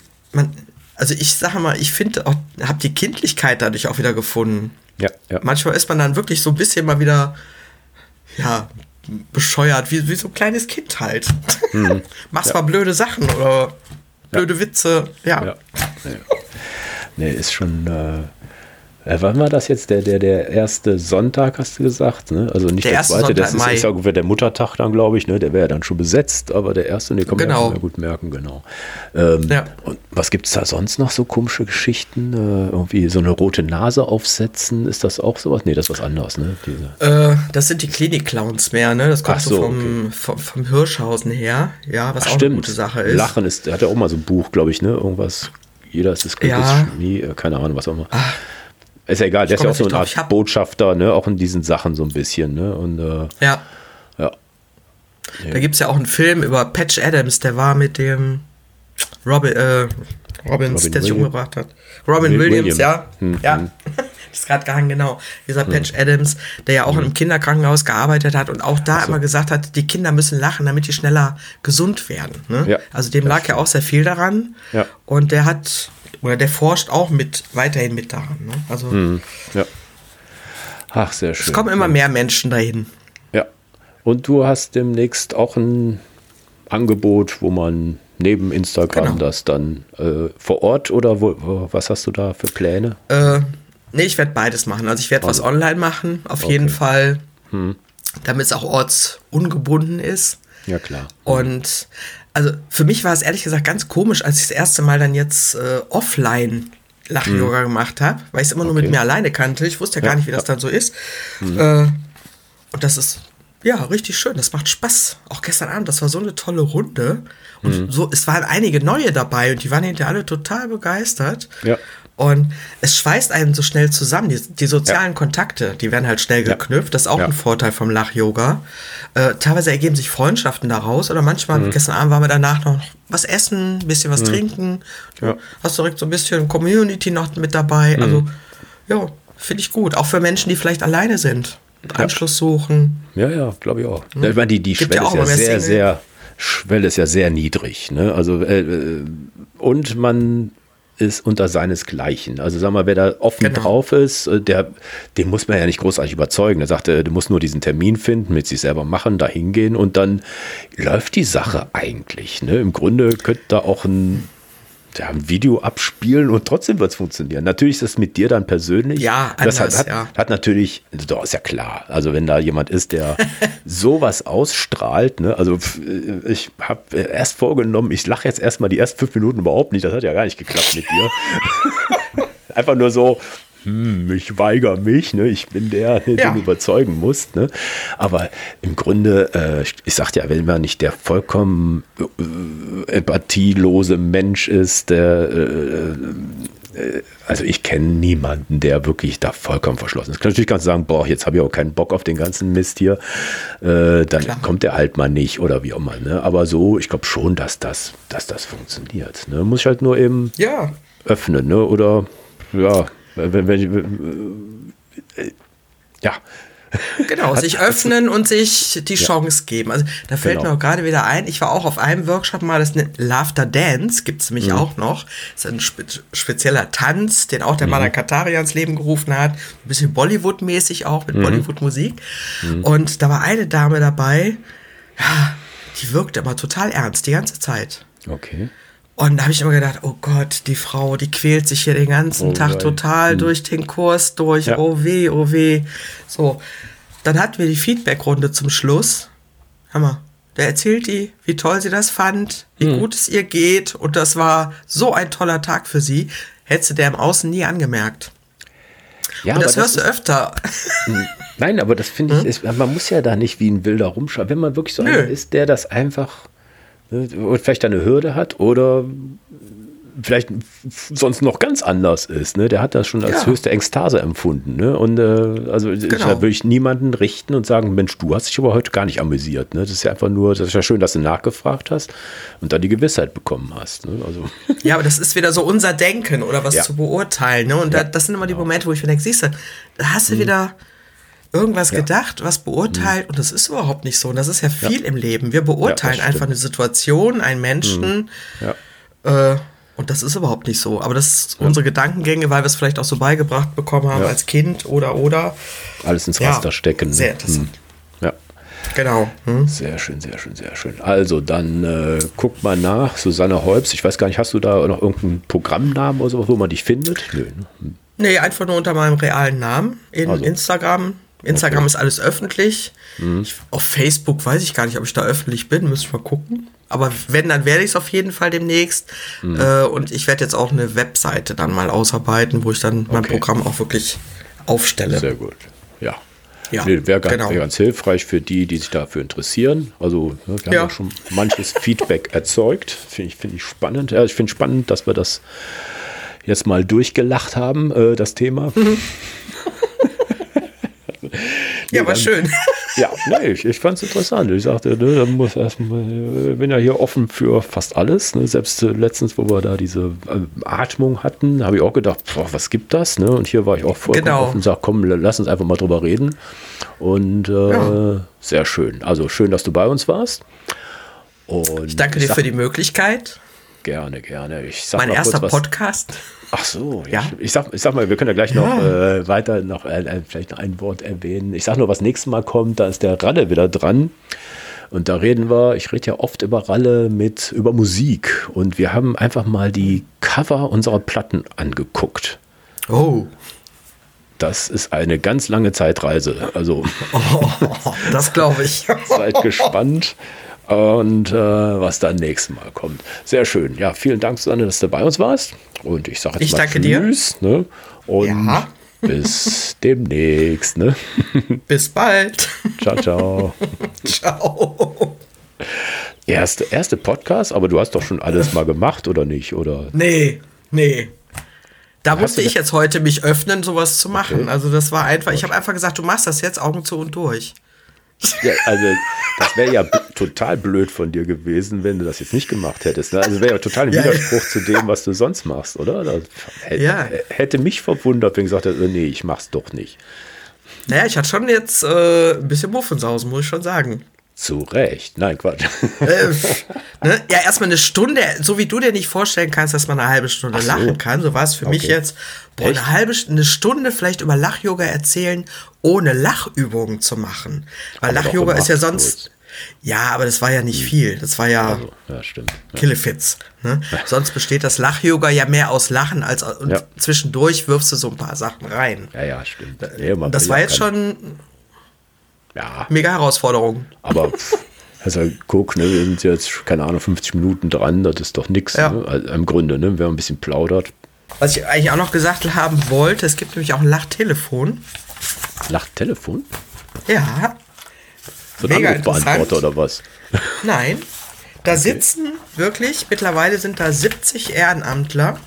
also ich sage mal, ich finde auch, habe die Kindlichkeit dadurch auch wieder gefunden. Ja, ja. Manchmal ist man dann wirklich so ein bisschen mal wieder, ja, bescheuert, wie, wie so ein kleines Kind halt. Mhm. Machst ja. mal blöde Sachen oder blöde ja. Witze, ja. ja. Nee, ist schon, äh, wann war das jetzt? Der, der, der erste Sonntag, hast du gesagt? Ne? Also nicht der, der zweite, Sonntag das ist, ist ja der Muttertag dann, glaube ich, ne? Der wäre ja dann schon besetzt, aber der erste, den kann man genau. ja gut merken, genau. Ähm, ja. Und was gibt es da sonst noch so komische Geschichten? Äh, irgendwie so eine rote Nase aufsetzen, ist das auch sowas? Nee, das ist was anderes, ne? Äh, das sind die Klinik-Clowns mehr, ne? Das kommt so, so vom, okay. vom, vom, Hirschhausen her, ja, was Ach, auch stimmt. eine gute Sache ist. Lachen ist, hat ja auch mal so ein Buch, glaube ich, ne? Irgendwas jeder ist das Glück ja. nie, äh, keine Ahnung, was auch immer. Ach, ist ja egal, der ist ja auch so eine Art Botschafter, ne? auch in diesen Sachen so ein bisschen. Ne? Und, äh, ja. ja. Da gibt es ja auch einen Film über Patch Adams, der war mit dem Robin, äh, Robbins, Robin der sich umgebracht hat. Robin Will Williams, William. ja. Hm, ja. Hm. ist gerade gehangen, genau. Dieser hm. Patch Adams, der ja auch hm. im Kinderkrankenhaus gearbeitet hat und auch da so. immer gesagt hat, die Kinder müssen lachen, damit die schneller gesund werden. Ne? Ja, also dem lag ja auch sehr viel daran. Ja. Und der hat oder der forscht auch mit weiterhin mit daran. Ne? Also mhm. ja. Ach, sehr schön. Es kommen immer mehr Menschen dahin. Ja. Und du hast demnächst auch ein Angebot, wo man neben Instagram genau. das dann äh, vor Ort oder wo, was hast du da für Pläne? Äh, nee, ich werde beides machen. Also ich werde was online machen, auf okay. jeden Fall, hm. damit es auch ortsungebunden ist. Ja, klar. Und also für mich war es ehrlich gesagt ganz komisch, als ich das erste Mal dann jetzt äh, offline Lach-Yoga mhm. gemacht habe, weil ich es immer okay. nur mit mir alleine kannte. Ich wusste ja, ja gar nicht, wie das dann so ist. Mhm. Äh, und das ist ja richtig schön. Das macht Spaß. Auch gestern Abend, das war so eine tolle Runde. Und mhm. so, es waren einige neue dabei und die waren hinterher alle total begeistert. Ja. Und es schweißt einen so schnell zusammen. Die, die sozialen ja. Kontakte, die werden halt schnell geknüpft. Ja. Das ist auch ja. ein Vorteil vom Lach-Yoga. Äh, teilweise ergeben sich Freundschaften daraus. Oder manchmal, mhm. gestern Abend waren wir danach noch was essen, ein bisschen was mhm. trinken. Du hast direkt so ein bisschen Community noch mit dabei. Mhm. Also, ja, finde ich gut. Auch für Menschen, die vielleicht alleine sind. Anschluss suchen. Ja, ja, glaube ich auch. Mhm. Ich meine, die, die Schwelle ist ja sehr, sehr, Schwelle ist ja sehr niedrig. Ne? Also, äh, äh und man ist unter seinesgleichen. Also sag mal, wer da offen genau. drauf ist, äh, der, den muss man ja nicht großartig überzeugen. Er sagt, du musst nur diesen Termin finden, mit sich selber machen, da hingehen und dann läuft die Sache eigentlich. Ne? Im Grunde könnte da auch ein ja, ein Video abspielen und trotzdem wird es funktionieren. Natürlich ist das mit dir dann persönlich. Ja, anders, das hat, ja. hat natürlich, doch, ist ja klar. Also wenn da jemand ist, der sowas ausstrahlt, ne, also ich habe erst vorgenommen, ich lache jetzt erstmal die ersten fünf Minuten überhaupt nicht, das hat ja gar nicht geklappt mit dir. Einfach nur so, hm, ich weigere mich, ne? ich bin der, der Ja. den überzeugen muss. Ne? Aber im Grunde, äh, ich, sagte ja, wenn man nicht der vollkommen äh, empathielose Mensch ist, der, äh, äh, also ich kenne niemanden, der wirklich da vollkommen verschlossen ist. Natürlich kannst du sagen, boah, jetzt habe ich auch keinen Bock auf den ganzen Mist hier, äh, dann Klar. kommt der halt mal nicht oder wie auch immer. Ne? Aber so, ich glaube schon, dass das, dass das funktioniert. Ne? Muss ich halt nur eben Ja, öffnen, ne? Oder ja, wenn, wenn, äh, ja, Genau, sich öffnen und sich die Chance geben. Also da fällt Genau. mir auch gerade wieder ein, ich war auch auf einem Workshop mal, das nennt Laughter Dance, gibt es nämlich auch noch. Das ist ein spe spezieller Tanz, den auch der Maler Katari ans Leben gerufen hat. Ein bisschen Bollywood-mäßig auch, mit Bollywood-Musik. Und da war eine Dame dabei, ja, die wirkte immer total ernst, die ganze Zeit. okay. Und da habe ich immer gedacht, oh Gott, die Frau, die quält sich hier den ganzen Oh Tag nein. total durch den Kurs durch. Ja. Oh weh, oh weh. So, dann hatten wir die Feedbackrunde zum Schluss. Hammer. Da erzählt die, wie toll sie das fand, wie Hm. gut es ihr geht. Und das war so ein toller Tag für sie. Hättest du der im Außen nie angemerkt. Ja, Und das hörst du öfter. Nein, aber das finde ich, ist, man muss ja da nicht wie ein Wilder rumschauen. Wenn man wirklich so Nö. einer ist, der das einfach ne, oder vielleicht eine Hürde hat oder vielleicht sonst noch ganz anders ist, ne? Der hat das schon als Ja. höchste Ekstase empfunden, ne? Und äh, also ich, Genau. da würde ich niemanden richten und sagen, Mensch, du hast dich aber heute gar nicht amüsiert, ne? Das ist ja einfach nur, das ist ja schön, dass du nachgefragt hast und dann die Gewissheit bekommen hast, ne? Also Ja, aber das ist wieder so unser Denken oder was Ja. zu beurteilen. Ne? Und da, das sind immer die Momente, wo ich mir denke, siehst du, da hast du wieder irgendwas gedacht, was beurteilt und das ist überhaupt nicht so. Und das ist ja viel im Leben. Wir beurteilen stimmt. einfach eine Situation, einen Menschen ja. äh, und das ist überhaupt nicht so. Aber das ist unsere Gedankengänge, weil wir es vielleicht auch so beigebracht bekommen haben Ja. als Kind oder oder. alles ins Ja, Raster stecken. sehr ne? interessant. Hm. Ja. Genau. Hm? Sehr schön, sehr schön, sehr schön. Also dann äh, guck mal nach, Susanne Holbs. Ich weiß gar nicht, hast du da noch irgendeinen Programmnamen oder sowas, wo man dich findet? Nö. Ne? Nee, einfach nur unter meinem realen Namen in Also. Instagram. Instagram ist alles öffentlich. Ich, auf Facebook weiß ich gar nicht, ob ich da öffentlich bin, ich mal gucken. Aber wenn, dann werde ich es auf jeden Fall demnächst. Äh, und ich werde jetzt auch eine Webseite dann mal ausarbeiten, wo ich dann mein Okay. Programm auch wirklich aufstelle. Sehr gut. Ja. Ja, nee, Wäre ganz, genau. wär ganz hilfreich für die, die sich dafür interessieren. Also ne, wir Ja. haben ja schon manches Feedback erzeugt. Finde ich, finde ich spannend. Ja, ich finde spannend, dass wir das jetzt mal durchgelacht haben, äh, das Thema. ja, war dann- schön. Ja, nee, ich, ich fand es interessant. Ich sagte, ne, da muss erstmal, bin ja hier offen für fast alles. Ne? Selbst äh, letztens, wo wir da diese äh, Atmung hatten, habe ich auch gedacht, boah, was gibt das? Ne? Und hier war ich auch vollkommen Genau. offen und sag, komm, lass uns einfach mal drüber reden. Und äh, Ja. sehr schön. Also schön, dass du bei uns warst. Und Ich danke dir sag für die Möglichkeit. Gerne, gerne. Ich sag Mein mal erster kurz was. Podcast. Ach so, Ja. ja. Ich, sag, ich sag mal, wir können ja gleich noch Ja. äh, weiter noch äh, äh, vielleicht noch ein Wort erwähnen. Ich sag nur, was nächstes Mal kommt, da ist der Ralle wieder dran. Und da reden wir, ich rede ja oft über Ralle mit über Musik. Und wir haben einfach mal die Cover unserer Platten angeguckt. Oh. Das ist eine ganz lange Zeitreise. Also Das glaube ich. seid gespannt. Und äh, was dann nächstes Mal kommt. Sehr schön. Ja, vielen Dank, Susanne, dass du bei uns warst. Und ich sage jetzt Ich mal danke dir. Tschüss. Ne? Und Ja. bis demnächst. Ne? Bis bald. Ciao, ciao. Ciao. Erste, erste Podcast, aber du hast doch schon alles mal gemacht, oder nicht? Oder? Nee, nee. Da musste ich jetzt heute mich öffnen, sowas zu machen. Okay. Also das war einfach, ich habe einfach gesagt, du machst das jetzt Augen zu und durch. Ja, also, das wäre ja total blöd von dir gewesen, wenn du das jetzt nicht gemacht hättest. Ne? Also, wäre ja total ein Ja. Widerspruch zu dem, was du sonst machst, oder? Das hätte, Ja. hätte mich verwundert, wenn ich gesagt hätte, nee, ich mach's doch nicht. Naja, ich hatte schon jetzt äh, ein bisschen Muffensausen, muss ich schon sagen. Zu Recht. Nein, Quatsch. Äh, ne? Ja, erstmal eine Stunde, so wie du dir nicht vorstellen kannst, dass man eine halbe Stunde so. lachen kann, so war es für mich Okay. jetzt. Boah, eine halbe eine Stunde vielleicht über Lach-Yoga erzählen, ohne Lachübungen zu machen. Weil Lach-Yoga ist ja sonst. Ja, aber das war ja nicht viel. Das war ja, Also, ja, stimmt. Ja. Killefits. Ne? Sonst besteht das Lach-Yoga ja mehr aus Lachen als und Ja. zwischendurch wirfst du so ein paar Sachen rein. Ja, ja, stimmt. Nee, das war jetzt schon Ja, mega Herausforderung. aber also guck, ne, wir sind jetzt, keine Ahnung, 50 Minuten dran, das ist doch nix. Ja. Ne? Also, Im Grunde, ne, wenn man ein bisschen plaudert. Was ich eigentlich auch noch gesagt haben wollte, es gibt nämlich auch ein Lachtelefon. Lacht Telefon? Ja, So ein Anrufbeantworter oder was? nein. Da sitzen wirklich, mittlerweile sind da 70 Ehrenamtler,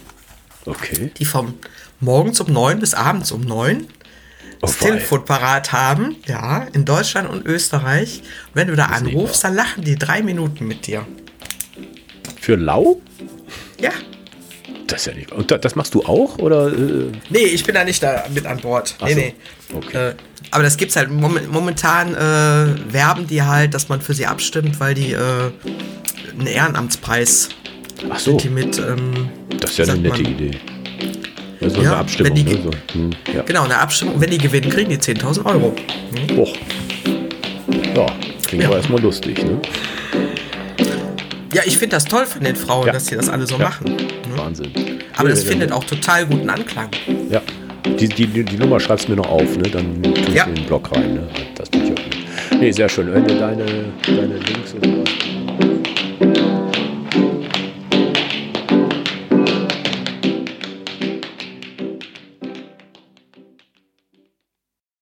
Okay. die vom morgens um 9 bis abends um 9 das Oh. Telefon parat haben, ja, in Deutschland und Österreich. Und wenn du da nicht anrufst, dann lachen die drei Minuten mit dir. Für Lau? Ja. Das ist ja nicht. Und da- das machst du auch? Oder? Äh, Nee, ich bin da nicht da mit an Bord. Ach Nee, so. nee. Okay. Äh, aber das gibt's halt mom momentan äh, werben die halt, dass man für sie abstimmt, weil die äh, einen Ehrenamtspreis ach so, sind die mit ähm, das ist ja eine nette man- Idee. Das ist Ja, eine Abstimmung. wenn die- Ne? So. Hm, ja. genau eine Abstimmung. Wenn die gewinnen, kriegen die 10.000 Euro. Och. Ja, klingt Ja. aber erstmal lustig. Ne? Ja, ich finde das toll von den Frauen, Ja. dass die das alle so Ja. machen. Ne? Wahnsinn. Aber das findet auch total guten Anklang. Ja. Die, die, die, die Nummer schreibst du mir noch auf, ne? Dann tue ich Ja. in den Blog rein. Ne? Das tue ich auch. nicht. Nee, sehr schön. Wenn du deine, deine Links und sowas